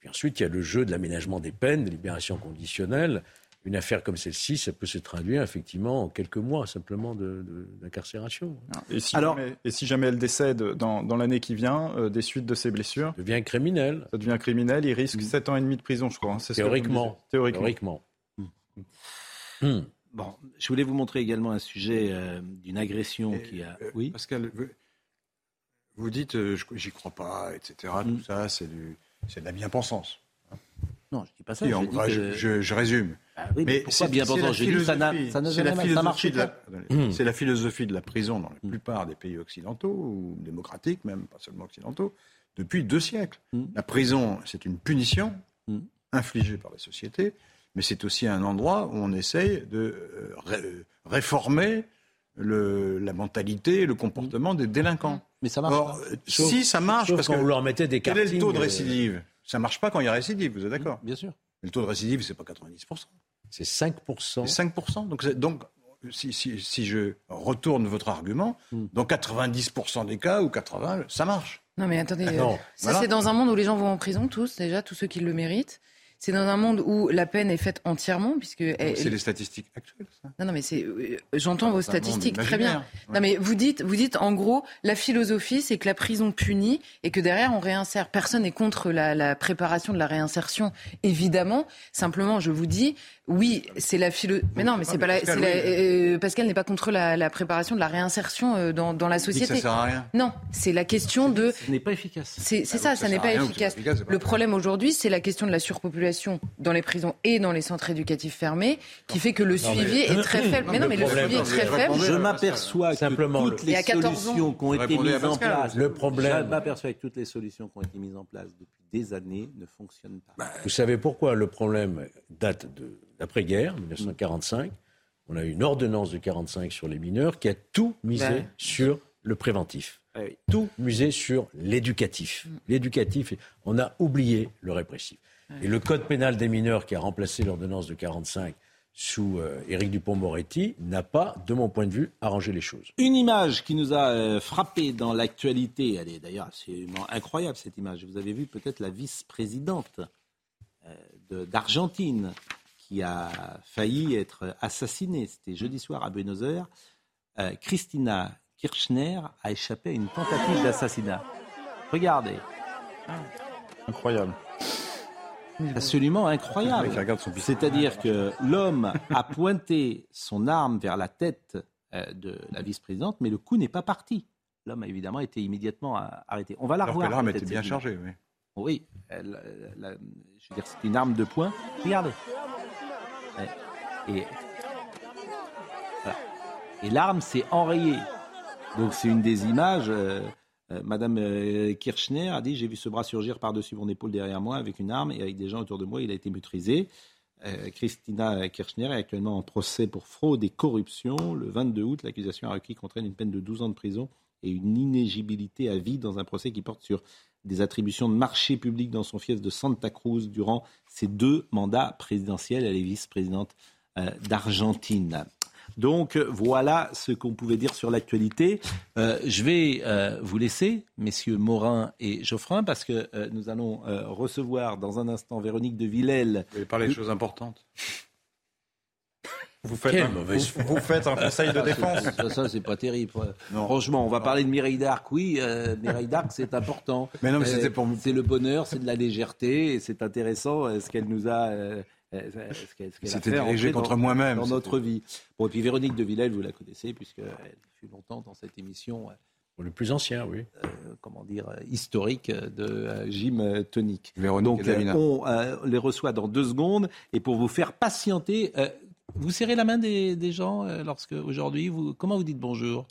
Puis ensuite, il y a le jeu de l'aménagement des peines, de libération conditionnelle. Une affaire comme celle-ci, ça peut se traduire effectivement en quelques mois simplement d'incarcération. et, si jamais, et si jamais elle décède dans, l'année qui vient, euh, des suites de ses blessures? Ça devient criminel. Ça devient criminel, il risque 7 mmh. ans et demi de prison, je crois. Hein, Théoriquement. Théoriquement. Théoriquement. Mmh. Bon, je voulais vous montrer également un sujet euh, d'une agression qui a. Euh, oui. Pascal, vous dites, euh, j'y crois pas, etc. Tout mm. ça, c'est de la bien-pensance. Non, je dis pas ça. je, résume. Ah mais c'est bien pensance Je dis ça n'a ça marché mm. C'est la philosophie de la prison dans la mm. plupart des pays occidentaux ou démocratiques, même pas seulement occidentaux, depuis deux siècles. La prison, c'est une punition infligée par la société mais c'est aussi un endroit où on essaye de euh, réformer le, la mentalité, le comportement des délinquants. Mais ça marche. si ça marche, parce vous leur mettez des quel est le taux de euh, récidive? Ça marche pas quand il y a récidive, vous êtes d'accord? Bien sûr. Mais le taux de récidive, c'est pas 90 C'est 5 C'est 5 Donc, donc si, si, si, je retourne votre argument, hmm. dans 90% des cas ou 80, ça marche. Non mais attendez, euh, ça c'est dans un monde où les gens vont en prison tous déjà, tous ceux qui le méritent. C'est dans un monde où la peine est faite entièrement, puisque c'est les statistiques actuelles. Ça. Non, non, mais c'est. Euh, j'entends vos statistiques très bien. Non, mais vous dites, vous dites en gros, la philosophie, c'est que la prison punit et que derrière on réinsère. Personne n'est contre la, la préparation de la réinsertion, évidemment. Simplement, je vous dis, oui, c'est la philo. Mais non, mais c'est pas la. Pascal, euh, Pascal n'est pas contre la, préparation de la réinsertion euh, dans, dans, la société. ça sert à rien. Non, c'est la question de. Ce n'est pas efficace. C'est ah ça, ça, n'est pas efficace. Le problème aujourd'hui, c'est la question de la surpopulation dans les prisons et dans les centres éducatifs fermés, qui fait que le suivi est très faible. Mais non, mais le suivi est très faible. Je m'aperçois simplement toutes les solutions qui ont été mises en place. Le problème. Je m'aperçois que toutes les solutions qui ont été mises en place depuis des années ne fonctionnent pas. Vous savez pourquoi le problème date de l'après-guerre, 1945. On a eu une ordonnance de 45 sur les mineurs qui a tout misé sur le préventif. Ah tout misé sur l'éducatif. Mm. L'éducatif, on a oublié le répressif. Et le code pénal des mineurs qui a remplacé l'ordonnance de 45 sous euh, Éric Dupont-Moretti n'a pas, de mon point de vue, arrangé les choses. Une image qui nous a euh, frappé dans l'actualité, elle est d'ailleurs absolument incroyable cette image. Vous avez vu peut-être la vice-présidente euh, d'Argentine qui a failli être assassinée. C'était jeudi soir à Buenos Aires. Euh, Christina Kirchner a échappé à une tentative d'assassinat. Regardez. Incroyable. Absolument incroyable. C'est-à-dire que l'homme a pointé son arme vers la tête euh, de la vice-présidente, mais le coup n'est pas parti. L'homme a évidemment été immédiatement euh, arrêté. On va la revoir. l'arme était bien chargée, oui. Oui, je veux dire, c'est une arme de poing. Regardez. Et, et l'arme s'est enrayée. Donc c'est une des images. Euh, euh, Madame euh, Kirchner a dit J'ai vu ce bras surgir par-dessus mon épaule derrière moi avec une arme et avec des gens autour de moi. Il a été maîtrisé. Christina Kirchner est actuellement en procès pour fraude et corruption. Le 22 août, l'accusation a requis contre elle une peine de 12 ans de prison et une inégibilité à vie dans un procès qui porte sur des attributions de marché public dans son fief de Santa Cruz durant ses deux mandats présidentiels. Elle est vice-présidente euh, d'Argentine. Donc voilà ce qu'on pouvait dire sur l'actualité. Euh, je vais euh, vous laisser, messieurs Morin et Geoffrin, parce que nous allons recevoir dans un instant Véronique de Villèle. Vous allez parler de choses importantes? Vous faites, un, vous, faites, un, conseil de défense. Ça, ça c'est pas terrible. Franchement, on va parler de Mireille d'Arc. Oui, euh, Mireille d'Arc, c'est important. Mais non, mais c'était pour C'est le bonheur, c'est de la légèreté, et c'est intéressant euh, ce qu'elle nous a. Euh, C'était dirigé contre moi-même. Dans notre vie. Bon, et puis Véronique de Villèle, vous la connaissez, puisqu'elle fut longtemps dans cette émission. Le plus ancien, oui. comment dire, historique de Jim Tonic. Véronique Donc, on les reçoit dans deux secondes. Et pour vous faire patienter, vous serrez la main des, gens euh, lorsque aujourd'hui, vous, comment vous dites bonjour?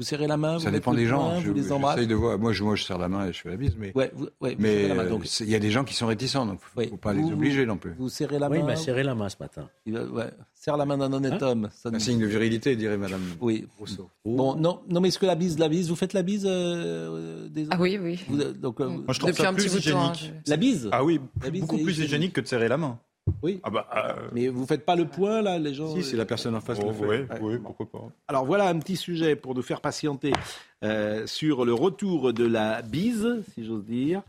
Vous serrez la main Ça dépend des gens. je, vous les embrassez de voir. Moi je, moi, je serre la main et je fais la bise. Mais, ouais, vous, mais il y a des gens qui sont réticents, donc il ne faut pas les obliger non plus. Vous serrez la main Oui, il m'a serré la main ce matin. ouais, serre la main d'un honnête hein homme. Ça Un signe de virilité, dirait Madame oui. Rousseau. Bon, non, non, mais est-ce que la bise, la bise, vous faites la bise euh, des Ah oui, oui. donc, euh, Moi, je trouve Depuis ça plus hygiénique. La bise Ah oui, beaucoup plus hygiénique que de serrer la main. Oui. Ah bah, euh, Mais vous faites pas le point là, les gens. Si, c'est la personne en face oh, le fait. Oui, pourquoi pas. Alors voilà un petit sujet pour nous faire patienter euh, sur le retour de la bise, si j'ose dire.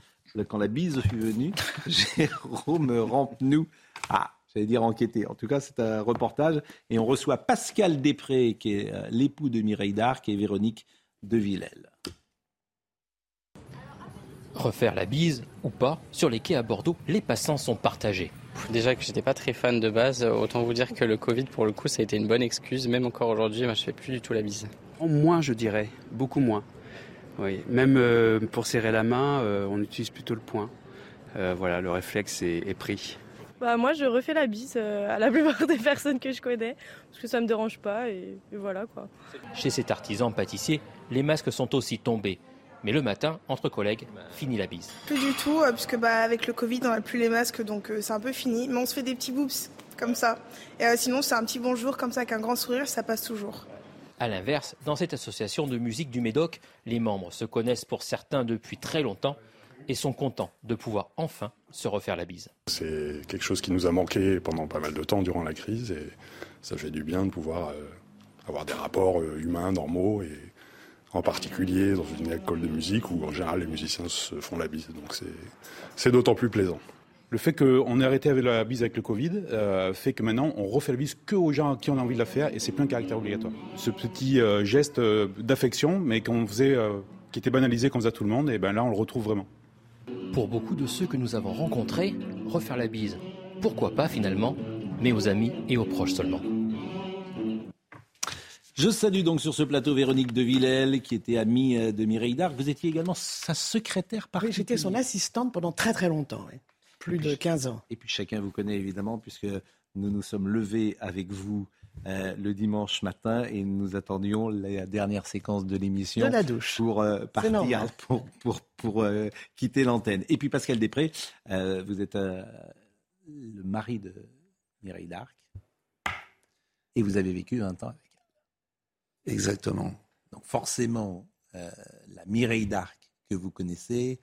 Quand la bise fut venue, <laughs> Jérôme Rampenou ah, j'allais dire enquêter. En tout cas, c'est un reportage. Et on reçoit Pascal Després, qui est euh, l'époux de Mireille Darc, et Véronique de Villèle. Refaire la bise ou pas, sur les quais à Bordeaux, les passants sont partagés. Déjà que j'étais pas très fan de base, autant vous dire que le Covid pour le coup ça a été une bonne excuse. Même encore aujourd'hui, moi, je fais plus du tout la bise. Moins, je dirais, beaucoup moins. Oui, même euh, pour serrer la main, euh, on utilise plutôt le poing. Euh, voilà, le réflexe est, pris. Bah moi, je refais la bise à la <laughs> plupart des personnes que je connais parce que ça me dérange pas et voilà quoi. Chez cet artisan pâtissier, les masques sont aussi tombés. Mais le matin, entre collègues, fini la bise. Plus du tout, euh, parce que bah, avec le Covid, on n'a plus les masques, donc euh, c'est un peu fini. Mais on se fait des petits boops comme ça. Et euh, sinon, c'est un petit bonjour comme ça, avec un grand sourire, ça passe toujours. A l'inverse, dans cette association de musique du Médoc, les membres se connaissent pour certains depuis très longtemps et sont contents de pouvoir enfin se refaire la bise. C'est quelque chose qui nous a manqué pendant pas mal de temps durant la crise et ça fait du bien de pouvoir avoir des rapports humains normaux et en particulier dans une école de musique où en général les musiciens se font la bise. Donc c'est d'autant plus plaisant. Le fait qu'on ait arrêté avec la bise avec le Covid euh, fait que maintenant on refait la bise que aux gens qui ont envie de la faire et c'est plus un caractère obligatoire. Ce petit euh, geste euh, d'affection, mais qu'on faisait, qui était banalisé comme ça tout le monde, et ben là on le retrouve vraiment. Pour beaucoup de ceux que nous avons rencontrés, refaire la bise, pourquoi pas finalement, mais aux amis et aux proches seulement. Je salue donc sur ce plateau Véronique de Villèle, qui était amie euh, de Mireille Darc. Vous étiez également sa secrétaire particulière. Oui, j'étais son assistante pendant très très longtemps, plus de 15 ans. Et puis chacun vous connaît évidemment, puisque nous nous sommes levés avec vous euh, le dimanche matin et nous attendions la dernière séquence de l'émission pour euh, partir, <laughs> pour, pour, pour quitter l'antenne. Et puis Pascal Després, vous êtes le mari de Mireille Darc et vous avez vécu un temps avec. Exactement. Donc forcément, euh, la Mireille d'Arc que vous connaissez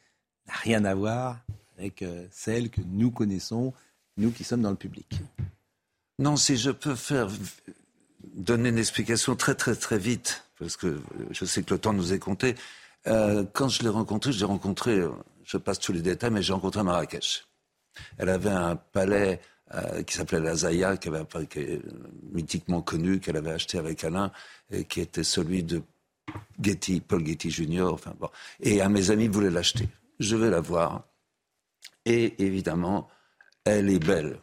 n'a rien à voir avec euh, celle que nous connaissons, nous qui sommes dans le public. Non, si je peux faire donner une explication très très très vite, parce que je sais que le temps nous est compté. Euh, quand je l'ai rencontrée, je l'ai rencontrée, je passe tous les détails, mais j'ai rencontré à Marrakech. Elle avait un palais euh, qui s'appelait la Zaya, qui, avait, qui est mythiquement connu, qu'elle avait acheté avec Alain, et qui était celui de Getty, Paul Getty Jr. Enfin, bon. Et un de mes amis voulait l'acheter. Je vais la voir. Et évidemment, elle est belle.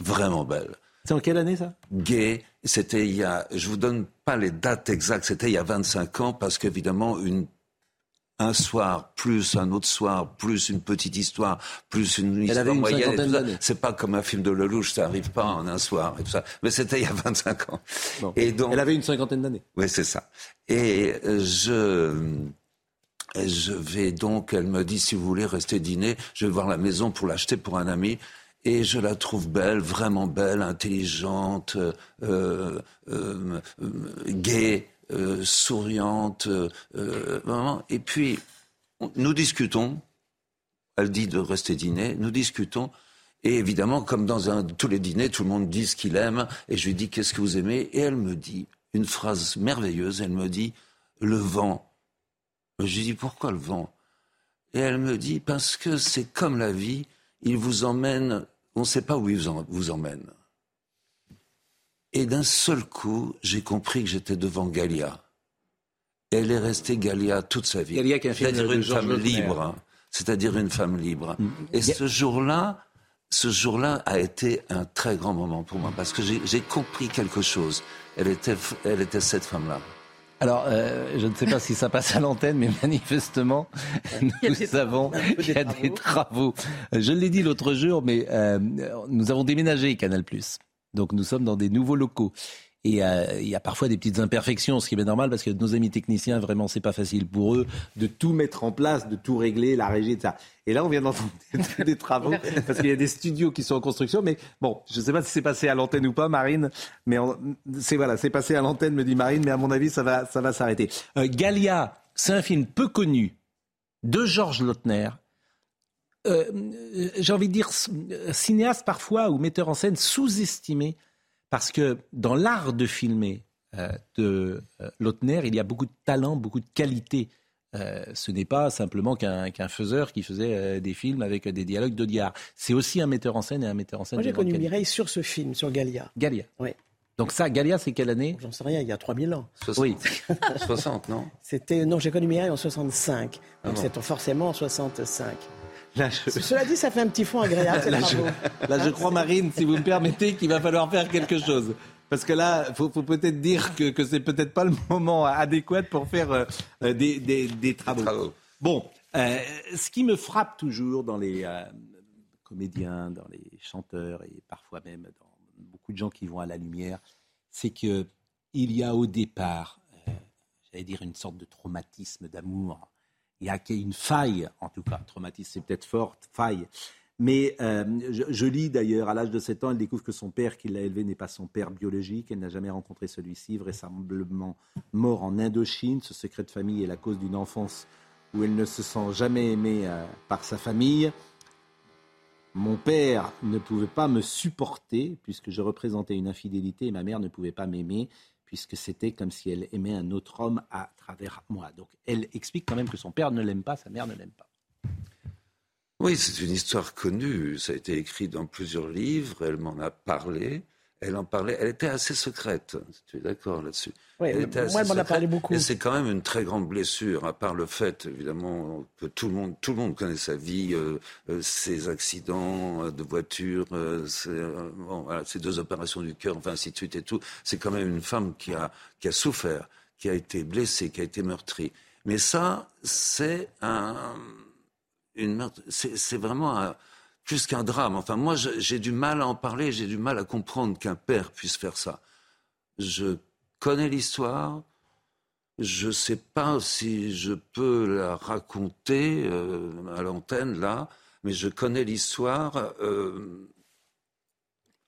Vraiment belle. C'est en quelle année ça? Gay. C'était il y a, je vous donne pas les dates exactes, c'était il y a 25 ans parce qu'évidemment, une un soir, plus un autre soir, plus une petite histoire, plus une histoire moyenne. C'est pas comme un film de Lelouch, ça arrive pas en un soir et tout ça. Mais c'était il y a 25 ans. Et donc, Elle avait une cinquantaine d'années. Oui, c'est ça. Et je, je vais donc, elle me dit, si vous voulez rester dîner, je vais voir la maison pour l'acheter pour un ami. Et je la trouve belle, vraiment belle, intelligente, euh, euh, euh gaie. Euh, souriante. Euh, euh, et puis, nous discutons. Elle dit de rester dîner. Nous discutons. Et évidemment, comme dans tous les dîners, tout le monde dit ce qu'il aime. Et je lui dis qu'est-ce que vous aimez? Et elle me dit une phrase merveilleuse. Elle me dit le vent. Je lui dis pourquoi le vent? Et elle me dit parce que c'est comme la vie. Il vous emmène. On ne sait pas où il vous emmène. Et d'un seul coup, j'ai compris que j'étais devant Galia. Elle est restée Galia toute sa vie. C'est-à-dire une femme libre. Hein. C'est-à-dire une femme libre. Et ce jour-là, ce jour-là a été un très grand moment pour moi parce que j'ai compris quelque chose. Elle était, elle était cette femme-là. Alors, euh, je ne sais pas si ça passe à l'antenne, mais manifestement, <laughs> nous savons qu'il y a des travaux. Je l'ai dit l'autre jour, mais euh, nous avons déménagé Canal+. Donc nous sommes dans des nouveaux locaux. Et euh, il y a parfois des petites imperfections, ce qui est normal parce que nos amis techniciens, vraiment, c'est pas facile pour eux de tout mettre en place, de tout régler, la régie, etc. Et là, on vient d'entendre <laughs> des travaux parce qu'il y a des studios qui sont en construction. Mais bon, je ne sais pas si c'est passé à l'antenne ou pas, Marine. Mais c'est voilà, c'est passé à l'antenne, me dit Marine. Mais à mon avis, ça va, ça va s'arrêter. Euh, Galia, c'est un film peu connu de Georges Lautner. Euh, j'ai envie de dire cinéaste parfois ou metteur en scène sous-estimé parce que dans l'art de filmer euh, de euh, Lautner, il y a beaucoup de talent, beaucoup de qualité. Euh, ce n'est pas simplement qu'un faiseur qui faisait des films avec des dialogues de diard. C'est aussi un metteur en scène et un metteur en scène. Moi, j'ai connu Mireille sur ce film, sur Galia. Galia. Oui. Donc ça, Galia, c'est quelle année? J'en sais rien, il y a 3000 ans. 60. Oui. 60, non? C'était non, j'ai connu Mireille en 65. Donc ah c'est forcément en 65. Cela dit, ça fait un petit fond agréable. Là, je, là, je crois, Marine, si vous me permettez, qu'il va falloir faire quelque chose. Parce que là, il faut, peut-être dire que, que c'est peut-être pas le moment adéquat pour faire euh, euh, des, des, travaux. Bon, euh, ce qui me frappe toujours dans les comédiens, dans les chanteurs et parfois même dans beaucoup de gens qui vont à la lumière, c'est qu'il y a au départ, j'allais dire, une sorte de traumatisme d'amour il y a une faille, en tout cas, traumatisme, c'est peut-être fort, faille. Mais euh, je, lis d'ailleurs, à l'âge de 7 ans, elle découvre que son père qui l'a élevé n'est pas son père biologique. Elle n'a jamais rencontré celui-ci, vraisemblablement mort en Indochine. Ce secret de famille est la cause d'une enfance où elle ne se sent jamais aimée euh, par sa famille. Mon père ne pouvait pas me supporter puisque je représentais une infidélité et ma mère ne pouvait pas m'aimer puisque c'était comme si elle aimait un autre homme à travers moi. Donc elle explique quand même que son père ne l'aime pas, sa mère ne l'aime pas. Oui, c'est une histoire connue, ça a été écrit dans plusieurs livres, elle m'en a parlé elle en parlait, elle était assez secrète. Tu es d'accord là-dessus Oui, moi, elle m'en a parlé beaucoup. Et c'est quand même une très grande blessure, à part le fait, évidemment, que tout le monde, tout le monde connaît sa vie, euh, euh, ses accidents euh, de voiture, bon, voilà, ses deux opérations du cœur, enfin, ainsi de suite et tout. C'est quand même une femme qui a, qui a souffert, qui a été blessée, qui a été meurtrie. Mais ça, c'est un, une c'est vraiment un, plus qu'un drame. Enfin, moi, j'ai du mal à en parler, j'ai du mal à comprendre qu'un père puisse faire ça. Je connais l'histoire, je ne sais pas si je peux la raconter euh, à l'antenne, là, mais je connais l'histoire. Euh,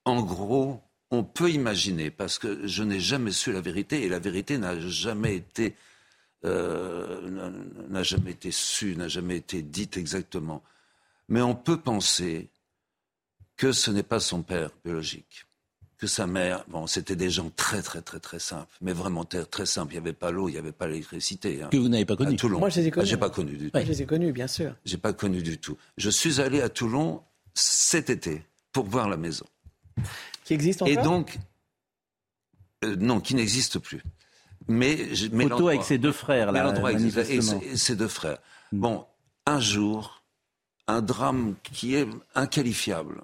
en gros, on peut imaginer, parce que je n'ai jamais su la vérité, et la vérité n'a jamais été, euh, n'a jamais été su, n'a jamais été dite exactement. Mais on peut penser que ce n'est pas son père biologique, que sa mère, bon, c'était des gens très, très, très, très simples, mais vraiment très, très simples. Il n'y avait pas l'eau, il n'y avait pas l'électricité. Hein. Que vous n'avez pas connu. À Moi, je les ai connus. Ah, j'ai pas connu du tout. je les ai connus, bien sûr. J'ai pas connu du tout. Je suis allé à Toulon cet été pour voir la maison. Qui existe encore? Et donc, euh, non, qui n'existe plus. Mais, mais Photo avec ses deux frères, là. L'endroit et ses deux frères. Hmm. Bon, un jour, un drame qui est inqualifiable.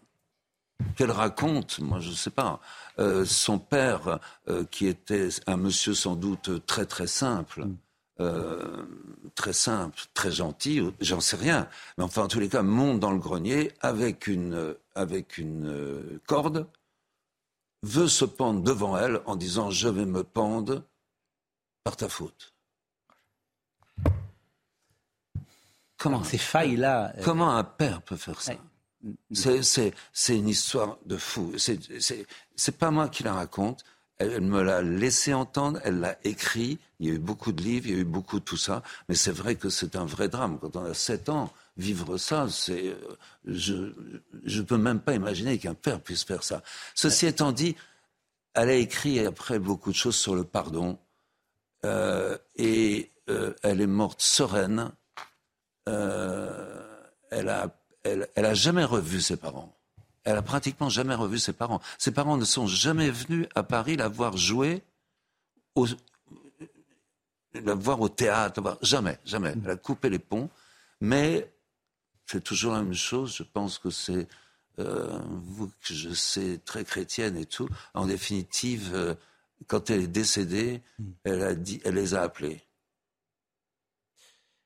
Qu'elle raconte, moi je ne sais pas. Euh, son père, euh, qui était un monsieur sans doute très très simple, mm. euh, très simple, très gentil, j'en sais rien. Mais enfin, en tous les cas, monte dans le grenier avec une, avec une corde, veut se pendre devant elle en disant Je vais me pendre par ta faute. Comment ces failles-là euh, Comment un père peut faire ça C'est une histoire de fou. C'est pas moi qui la raconte. Elle, me l'a laissé entendre, elle l'a écrit. Il y a eu beaucoup de livres, il y a eu beaucoup de tout ça. Mais c'est vrai que c'est un vrai drame. Quand on a 7 ans, vivre ça, c'est. Euh, je ne peux même pas imaginer qu'un père puisse faire ça. Ceci étant dit, elle a écrit après beaucoup de choses sur le pardon. Euh, et elle est morte sereine euh, elle, a, elle, a jamais revu ses parents. Elle a pratiquement jamais revu ses parents. Ses parents ne sont jamais venus à Paris la voir jouer, au, la voir au théâtre. Jamais, jamais. Elle a coupé les ponts. Mais c'est toujours la même chose. Je pense que c'est euh, vous que je sais très chrétienne et tout. En définitive, euh, quand elle est décédée, mm. elle a dit, elle les a appelés.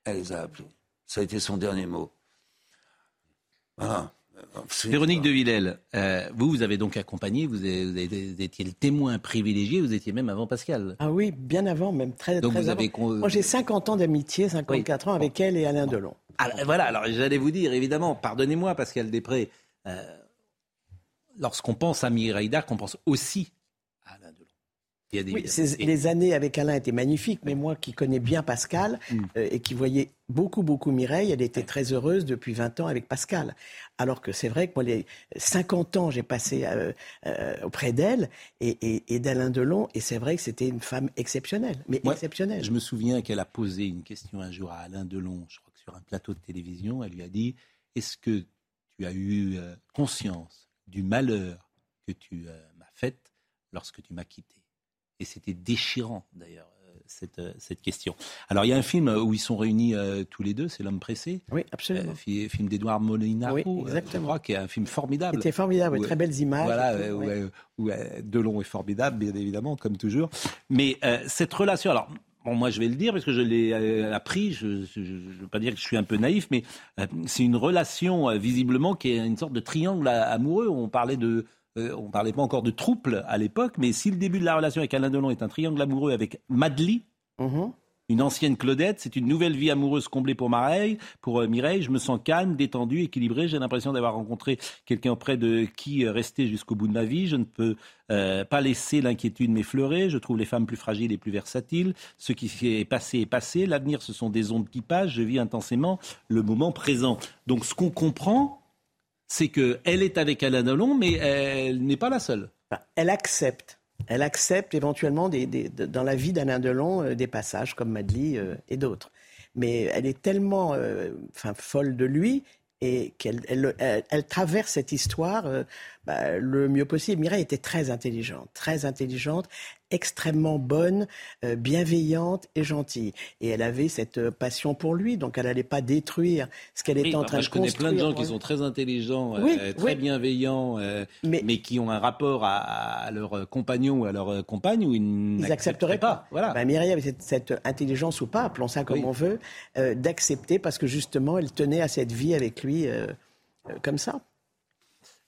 Elle les a appelés. Ça a été son dernier mot. Voilà. Véronique de Villèle, euh, vous, vous avez donc accompagné, vous, étiez le témoin privilégié, vous étiez même avant Pascal. Ah oui, bien avant, même très, donc vous Avez... Moi, j'ai 50 ans d'amitié, 54 ans avec elle et Alain Delon. Alors, voilà, alors j'allais vous dire, évidemment, pardonnez-moi, Pascal Després, euh, lorsqu'on pense à Mireille Darc, on pense aussi à Alain Delon oui, les années avec Alain étaient magnifiques, mais moi qui connais bien Pascal mm. euh, et qui voyais beaucoup, beaucoup Mireille, elle était très heureuse depuis 20 ans avec Pascal. Alors que c'est vrai que moi, les 50 ans, j'ai passé euh, euh, auprès d'elle et, d'Alain Delon, et c'est vrai que c'était une femme exceptionnelle, mais exceptionnelle. Je me souviens qu'elle a posé une question un jour à Alain Delon, je crois que sur un plateau de télévision, elle lui a dit Est-ce que tu as eu conscience du malheur que tu m'as fait lorsque tu m'as quitté? Et c'était déchirant d'ailleurs. Euh, cette, euh, cette, question. Alors, il y a un film où ils sont réunis euh, tous les deux, c'est L'homme pressé. Oui, absolument. film d'Edouard Molinaro, oui, exactement. qui est un film formidable. C'était formidable, très belles images. Voilà, où, Delon est formidable, bien évidemment, comme toujours. Mais cette relation, alors, Bon, moi, je vais le dire parce que je l'ai appris. Je ne veux pas dire que je suis un peu naïf, mais c'est une relation visiblement qui est une sorte de triangle amoureux. On parlait de euh, on ne parlait pas encore de trouble à l'époque, mais si le début de la relation avec Alain Delon est un triangle amoureux avec Madly, mhm. une ancienne Claudette, c'est une nouvelle vie amoureuse comblée pour Mireille. Pour euh, Mireille, je me sens calme, détendu, équilibré. J'ai l'impression d'avoir rencontré quelqu'un auprès de qui euh, rester jusqu'au bout de ma vie. Je ne peux pas laisser l'inquiétude m'effleurer. Je trouve les femmes plus fragiles et plus versatiles. Ce qui est passé est passé. L'avenir, ce sont des ondes qui passent. Je vis intensément le moment présent. Donc, ce qu'on comprend, c'est qu'elle est avec Alain Delon, mais elle n'est pas la seule. Elle accepte. Elle accepte éventuellement dans la vie d'Alain Delon euh, des passages comme Madly euh, et d'autres. Mais elle est tellement euh, folle de lui et qu'elle elle, traverse cette histoire bah, le mieux possible. Mireille était très intelligente, très intelligente extrêmement bonne, euh, bienveillante et gentille. Et elle avait cette euh, passion pour lui, donc elle n'allait pas détruire ce qu'elle était en train de construire. Je connais plein de gens qui sont très intelligents, euh, très bienveillants, mais, qui ont un rapport à, leur compagnon ou à leur compagne où ils n'accepteraient pas. Voilà. Ben, Mireille avait cette, intelligence ou pas, appelons ça comme on veut, d'accepter parce que justement elle tenait à cette vie avec lui comme ça.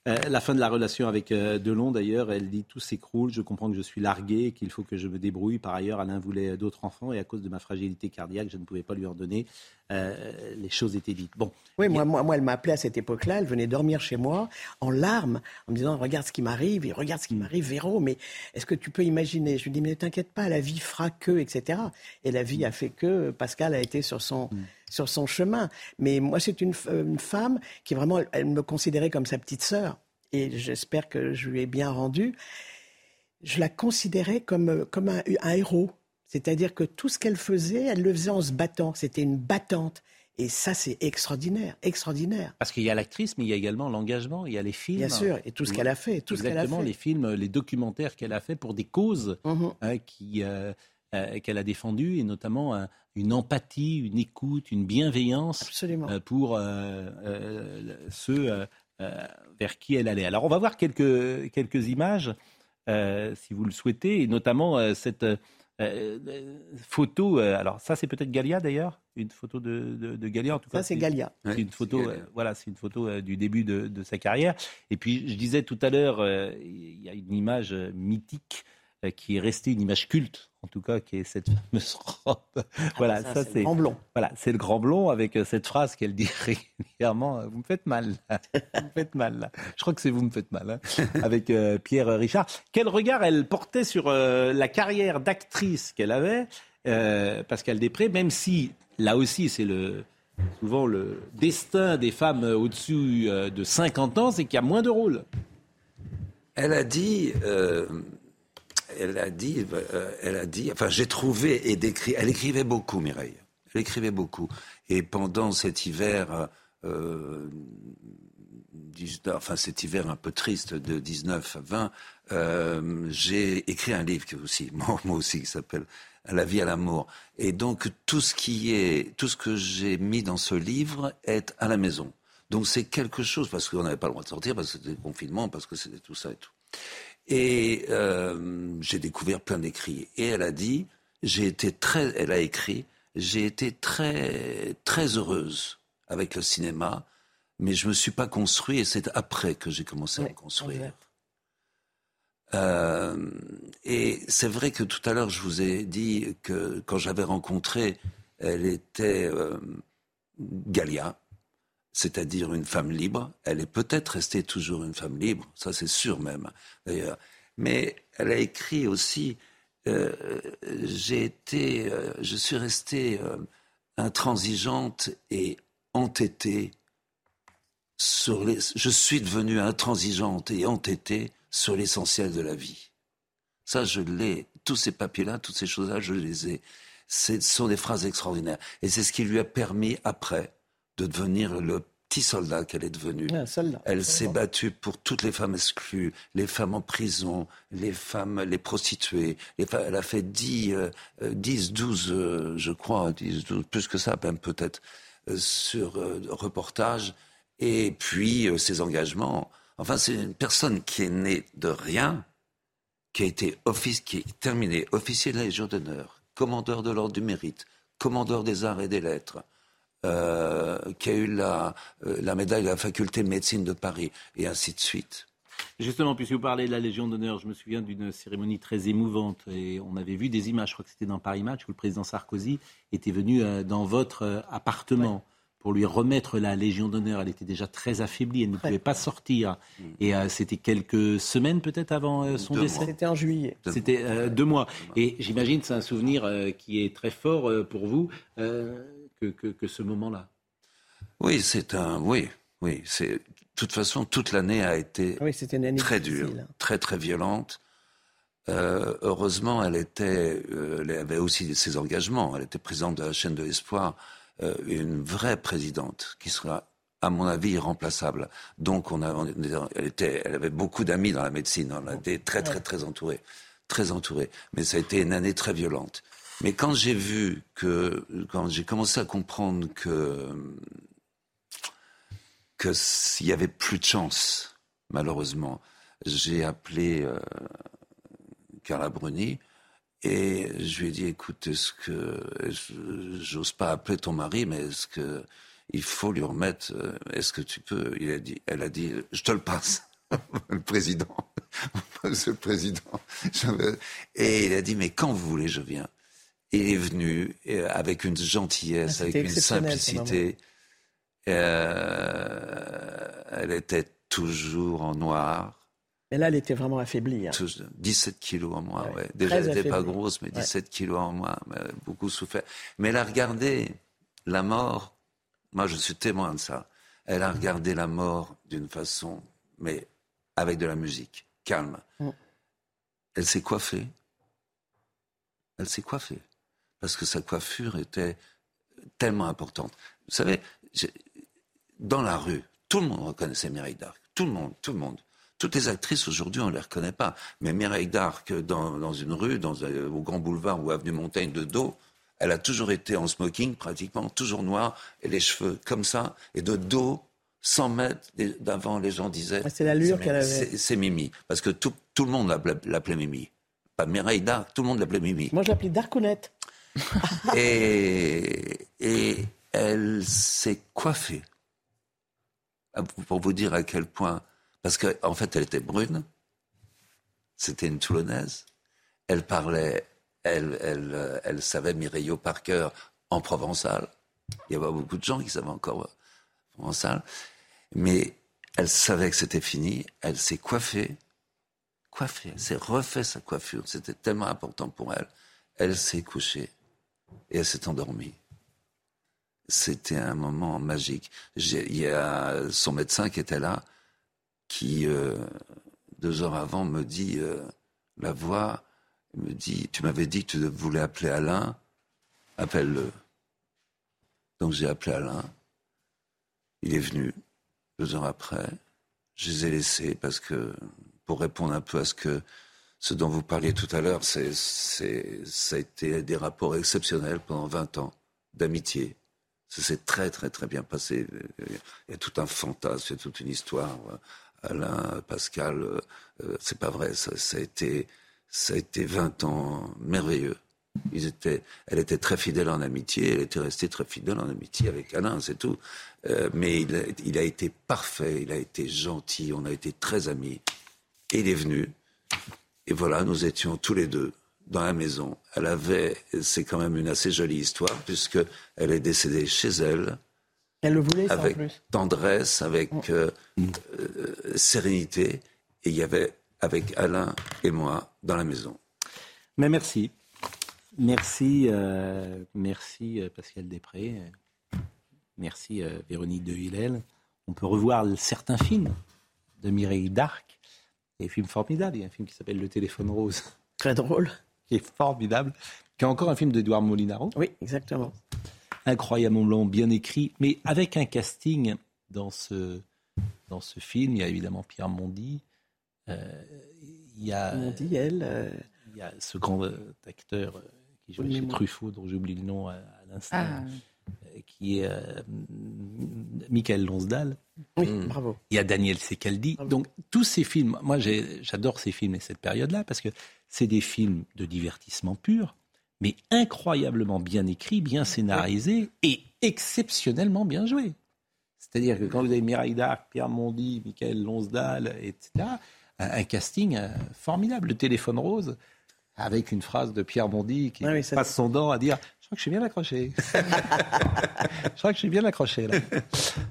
Euh, la fin de la relation avec euh, Delon, d'ailleurs, elle dit tout s'écroule, je comprends que je suis largué, qu'il faut que je me débrouille. Par ailleurs, Alain voulait d'autres enfants et à cause de ma fragilité cardiaque, je ne pouvais pas lui en donner. Euh, les choses étaient dites. Bon. Oui, moi, moi, moi elle m'appelait à cette époque-là, elle venait dormir chez moi en larmes, en me disant Regarde ce qui m'arrive, et regarde ce qui m'arrive, Véro, mais est-ce que tu peux imaginer? Je lui dis Mais ne t'inquiète pas, la vie fera que, etc. Et la vie a fait que Pascal a été sur son. Mm. sur son chemin. Mais moi, c'est une, une, femme qui vraiment, elle me considérait comme sa petite sœur et j'espère que je lui ai bien rendu, je la considérais comme, comme un, héros. C'est-à-dire que tout ce qu'elle faisait, elle le faisait en se battant. C'était une battante. Et ça, c'est extraordinaire, extraordinaire. Parce qu'il y a l'actrice, mais il y a également l'engagement, il y a les films. Bien sûr, et tout ce qu'elle a fait. Tout Exactement, ce a fait. les films, les documentaires qu'elle a fait pour des causes mhm. hein, qui, euh, euh, qu'elle a défendues, et notamment une empathie, une écoute, une bienveillance euh, pour ceux euh, vers qui elle allait. Alors on va voir quelques, quelques images, euh, si vous le souhaitez, et notamment euh, cette photo. alors ça c'est peut-être Galia d'ailleurs, une photo de, de, Galia en tout cas. Ça c'est Galia. C'est une photo, voilà, c'est une photo du début de, de, sa carrière. Et puis je disais tout à l'heure, il y a une image mythique euh, qui est restée une image culte, en tout cas, qui est cette fameuse robe. Ah, voilà, ça, c'est le grand blond. Voilà, c'est le grand blond avec euh, cette phrase qu'elle dit <laughs> régulièrement euh, Vous me faites mal, vous me faites mal. Je crois que c'est vous me faites mal, hein, avec Pierre Richard. Quel regard elle portait sur la carrière d'actrice qu'elle avait, Pascal Després, même si là aussi c'est le souvent le destin des femmes au-dessus de 50 ans, c'est qu'il y a moins de rôles. Elle a dit elle a dit, euh, elle a dit, enfin j'ai trouvé et décrit, elle écrivait beaucoup Mireille, elle écrivait beaucoup. Et pendant cet hiver, euh, enfin cet hiver un peu triste de 19 à 20, euh, j'ai écrit un livre qui aussi, <laughs> moi, aussi, qui s'appelle La vie à l'amour. Et donc tout ce qui est, tout ce que j'ai mis dans ce livre est à la maison. Donc c'est quelque chose parce qu'on n'avait pas le droit de sortir parce que c'était le confinement, parce que c'était tout ça et tout. Et euh, j'ai découvert plein d'écrits. Et elle a dit, j'ai été très, elle a écrit, j'ai été très, très heureuse avec le cinéma. mais je me suis pas construit et c'est après que j'ai commencé à me construire. Euh, et c'est vrai que tout à l'heure, je vous ai dit que quand j'avais rencontré, elle était euh, Galia, c'est-à-dire une femme libre. Elle est peut-être restée toujours une femme libre, ça c'est sûr même, d'ailleurs. Mais elle a écrit aussi euh, j'ai été, euh, je suis restée intransigeante et entêtée sur les. Je suis devenue intransigeante et entêtée sur l'essentiel de la vie. Ça, je l'ai. Tous ces papiers-là, toutes ces choses-là, je les ai. Ce sont des phrases extraordinaires. Et c'est ce qui lui a permis, après, de devenir le petit soldat qu'elle est devenue. elle s'est battue pour toutes les femmes exclues, les femmes en prison, les femmes, les prostituées. elle a fait 10, 10 12, je crois, 10, 12, plus que ça, même peut-être, euh, sur euh, reportage. Et puis, euh, ses engagements Enfin, c'est une personne qui est née de rien, qui a été office, qui est terminé officier de la Légion d'honneur, commandeur de l'ordre du mérite, commandeur des arts et des lettres, euh, qui a eu la, euh, la médaille de la faculté de médecine de Paris, et ainsi de suite. Justement, puisque vous parlez de la Légion d'honneur, je me souviens d'une cérémonie très émouvante et on avait vu des images, je crois que c'était dans Paris Match, où le président Sarkozy était venu euh, dans votre appartement pour lui remettre la Légion d'honneur. Elle était déjà très affaiblie, elle ne pouvait pas sortir. Mm. Et euh, c'était quelques semaines peut-être avant euh, son décès. C'était en juillet. C'était euh, deux mois. Et j'imagine c'est un souvenir qui est très fort pour vous que, que, ce moment-là. Oui, c'est un. Oui, oui. C'est. De toute façon, toute l'année a été très dure, hein. très très violente. heureusement, elle était, elle avait aussi ses engagements. Elle était présidente de la chaîne de l'espoir euh, une vraie présidente qui sera à mon avis, irremplaçable. Donc, on, a, elle, était, elle avait beaucoup d'amis dans la médecine. On a été très, très, très entourés. Très entourés. Mais ça a été une année très violente. Mais quand j'ai vu que, quand j'ai commencé à comprendre que, que s'il y avait plus de chance, malheureusement, j'ai appelé euh, Carla Bruni et je lui ai dit, écoute, est-ce que j'ose pas appeler ton mari, mais est-ce que il faut lui remettre euh, Est-ce que tu peux? Il a dit, elle a dit, je te le passe, <laughs> le président, Monsieur <laughs> le président. Et il a dit, mais quand vous voulez, je viens. Il est venu avec une gentillesse, ah, avec une simplicité. Euh, elle était toujours en noir. Mais là, elle était vraiment affaiblie. Hein. 17 kilos en moins, ouais. Déjà, elle n'était pas grosse, mais 17 kilos en moins. beaucoup souffert. Mais elle a regardé la mort. Moi, je suis témoin de ça. Elle a regardé la mort d'une façon, mais avec de la musique, calme. Mm. Elle s'est coiffée. Elle s'est coiffée. Parce que sa coiffure était tellement importante. Vous savez, dans la rue, tout le monde reconnaissait Mireille d'Arc. Tout le monde, tout le monde. Toutes les actrices aujourd'hui, on ne les reconnaît pas. Mais Mireille d'Arc, dans, une rue, dans, au Grand Boulevard ou Avenue Montaigne de dos, elle a toujours été en smoking, pratiquement, toujours noire, et les cheveux comme ça, et de dos, 100 mètres d'avant, les gens disaient. Ah, c'est l'allure qu'elle avait. C'est Mimi. Parce que tout, tout le monde l'appelait Mimi. Pas Mireille d'Arc, tout le monde l'appelait Mimi. Moi, je l'appelais Darconette. <laughs> et, elle s'est coiffée. Pour vous dire à quel point parce qu'en en fait, elle était brune. C'était une Toulonnaise. Elle parlait, elle, elle, elle savait Mireille par cœur en provençal. Il y avait beaucoup de gens qui savaient encore provençal. Mais elle savait que c'était fini. Elle s'est coiffée. Coiffée. Elle s'est refait sa coiffure. C'était tellement important pour elle. Elle s'est couchée. Et elle s'est endormie. C'était un moment magique. Il y a son médecin qui était là qui, euh, deux heures avant, me dit, euh, la voix, me dit, tu m'avais dit que tu voulais appeler Alain, appelle-le. Donc j'ai appelé Alain, il est venu, deux heures après, je les ai laissés parce que, pour répondre un peu à ce que, ce dont vous parliez tout à l'heure, c'est, ça a été des rapports exceptionnels pendant 20 ans d'amitié. Ça s'est très, très, très bien passé. Il y a tout un fantasme, il y a toute une histoire. Alain, Pascal, euh, c'est pas vrai. Ça, a été, ça a été 20 ans merveilleux, elle était très fidèle en amitié, elle était restée très fidèle en amitié avec Alain, c'est tout. Euh, mais il a, il a, été parfait, il a été gentil, on a été très amis. Et il est venu. Et voilà, nous étions tous les deux dans la maison. Elle avait, c'est quand même une assez jolie histoire, puisque elle est décédée chez elle. Elle le voulait, avec en plus. tendresse, avec euh, euh, sérénité. Et il y avait avec Alain et moi dans la maison. Mais merci. Merci, euh, merci Pascal Després. Merci Véronique de Villel. On peut revoir certains films de Mireille Darc. Il y a un film formidable. Il y a un film qui s'appelle Le téléphone rose. Très drôle. Qui est formidable. Qui est encore un film d'Edouard Molinaro. Oui, exactement. Incroyablement bien écrit, mais avec un casting dans ce, dans ce film. Il y a évidemment Pierre Mondy. Euh, il y a. Mondy, elle. Euh, il y a ce grand acteur qui joue chez Truffaut, dont j'oublie le nom à, l'instant. Ah qui est euh, Michael Lonsdal. Oui, mm. bravo. Il y a Daniel Secaldi. Donc tous ces films, moi j'adore ces films et cette période-là parce que c'est des films de divertissement pur, mais incroyablement bien écrits, bien scénarisés et exceptionnellement bien joués. C'est-à-dire que quand vous avez Mireille Darc, Pierre Mondy, Michael Lonsdal, etc., un, casting euh, formidable. Le téléphone rose, avec une phrase de Pierre Mondy qui passe son dent à dire crois que je suis bien accroché. <laughs> je crois que je suis bien accroché là.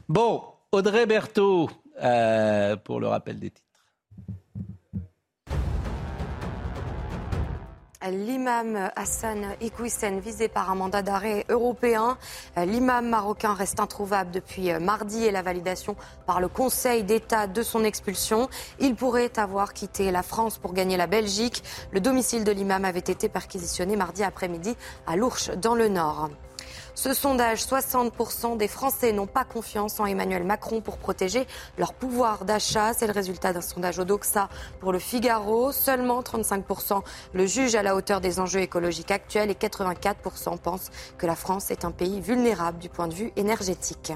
Bon, Audrey Berthaud euh, pour le rappel des titres. L'imam Hassan Iqwisen, visé par un mandat d'arrêt européen. L'imam marocain reste introuvable depuis mardi et la validation par le Conseil d'État de son expulsion. Il pourrait avoir quitté la France pour gagner la Belgique. Le domicile de l'imam avait été perquisitionné mardi après-midi à Lourches, dans le Nord. Ce sondage, 60% des Français n'ont pas confiance en Emmanuel Macron pour protéger leur pouvoir d'achat. C'est le résultat d'un sondage au Doxa pour le Figaro. Seulement 35% le jugent à la hauteur des enjeux écologiques actuels et 84% pensent que la France est un pays vulnérable du point de vue énergétique.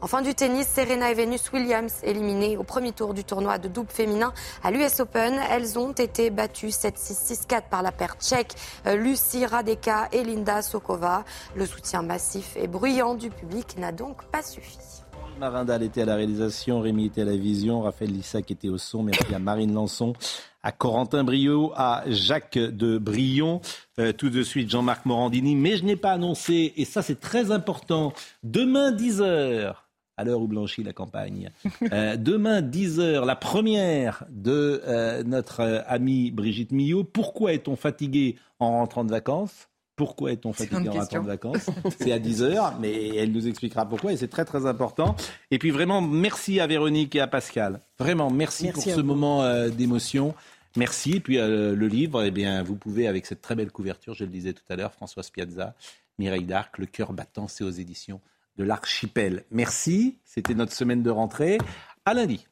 En fin du tennis, Serena et Venus Williams éliminées au premier tour du tournoi de double féminin à l'US Open. Elles ont été battues 7-6, 6-4 par la paire tchèque euh, Lucie Radeka et Linda Sokova. Le soutien massif et bruyant du public n'a donc pas suffi. Marindal était à la réalisation, Rémi était à la vision, Raphaël Lissac était au son. Merci à Marine Lançon, à Corentin Brio, à Jacques de Brion, euh, tout de suite Jean-Marc Morandini. Mais je n'ai pas annoncé, et ça c'est très important, demain 10h, à l'heure où blanchit la campagne. Euh, demain, 10h, la première de euh, notre amie Brigitte Millot. Pourquoi est-on fatigué en rentrant de vacances? Pourquoi est-on fatigué en rentrant de vacances <laughs> C'est à 10h, mais elle nous expliquera pourquoi et c'est très très important. Et puis vraiment, merci à Véronique et à Pascal. Vraiment, merci, pour ce moment d'émotion. Merci. Et puis le livre, eh bien, vous pouvez, avec cette très belle couverture, je le disais tout à l'heure, Françoise Piazza, Mireille Darc, Le cœur battant, c'est aux éditions de l'archipel. Merci, c'était notre semaine de rentrée. À lundi.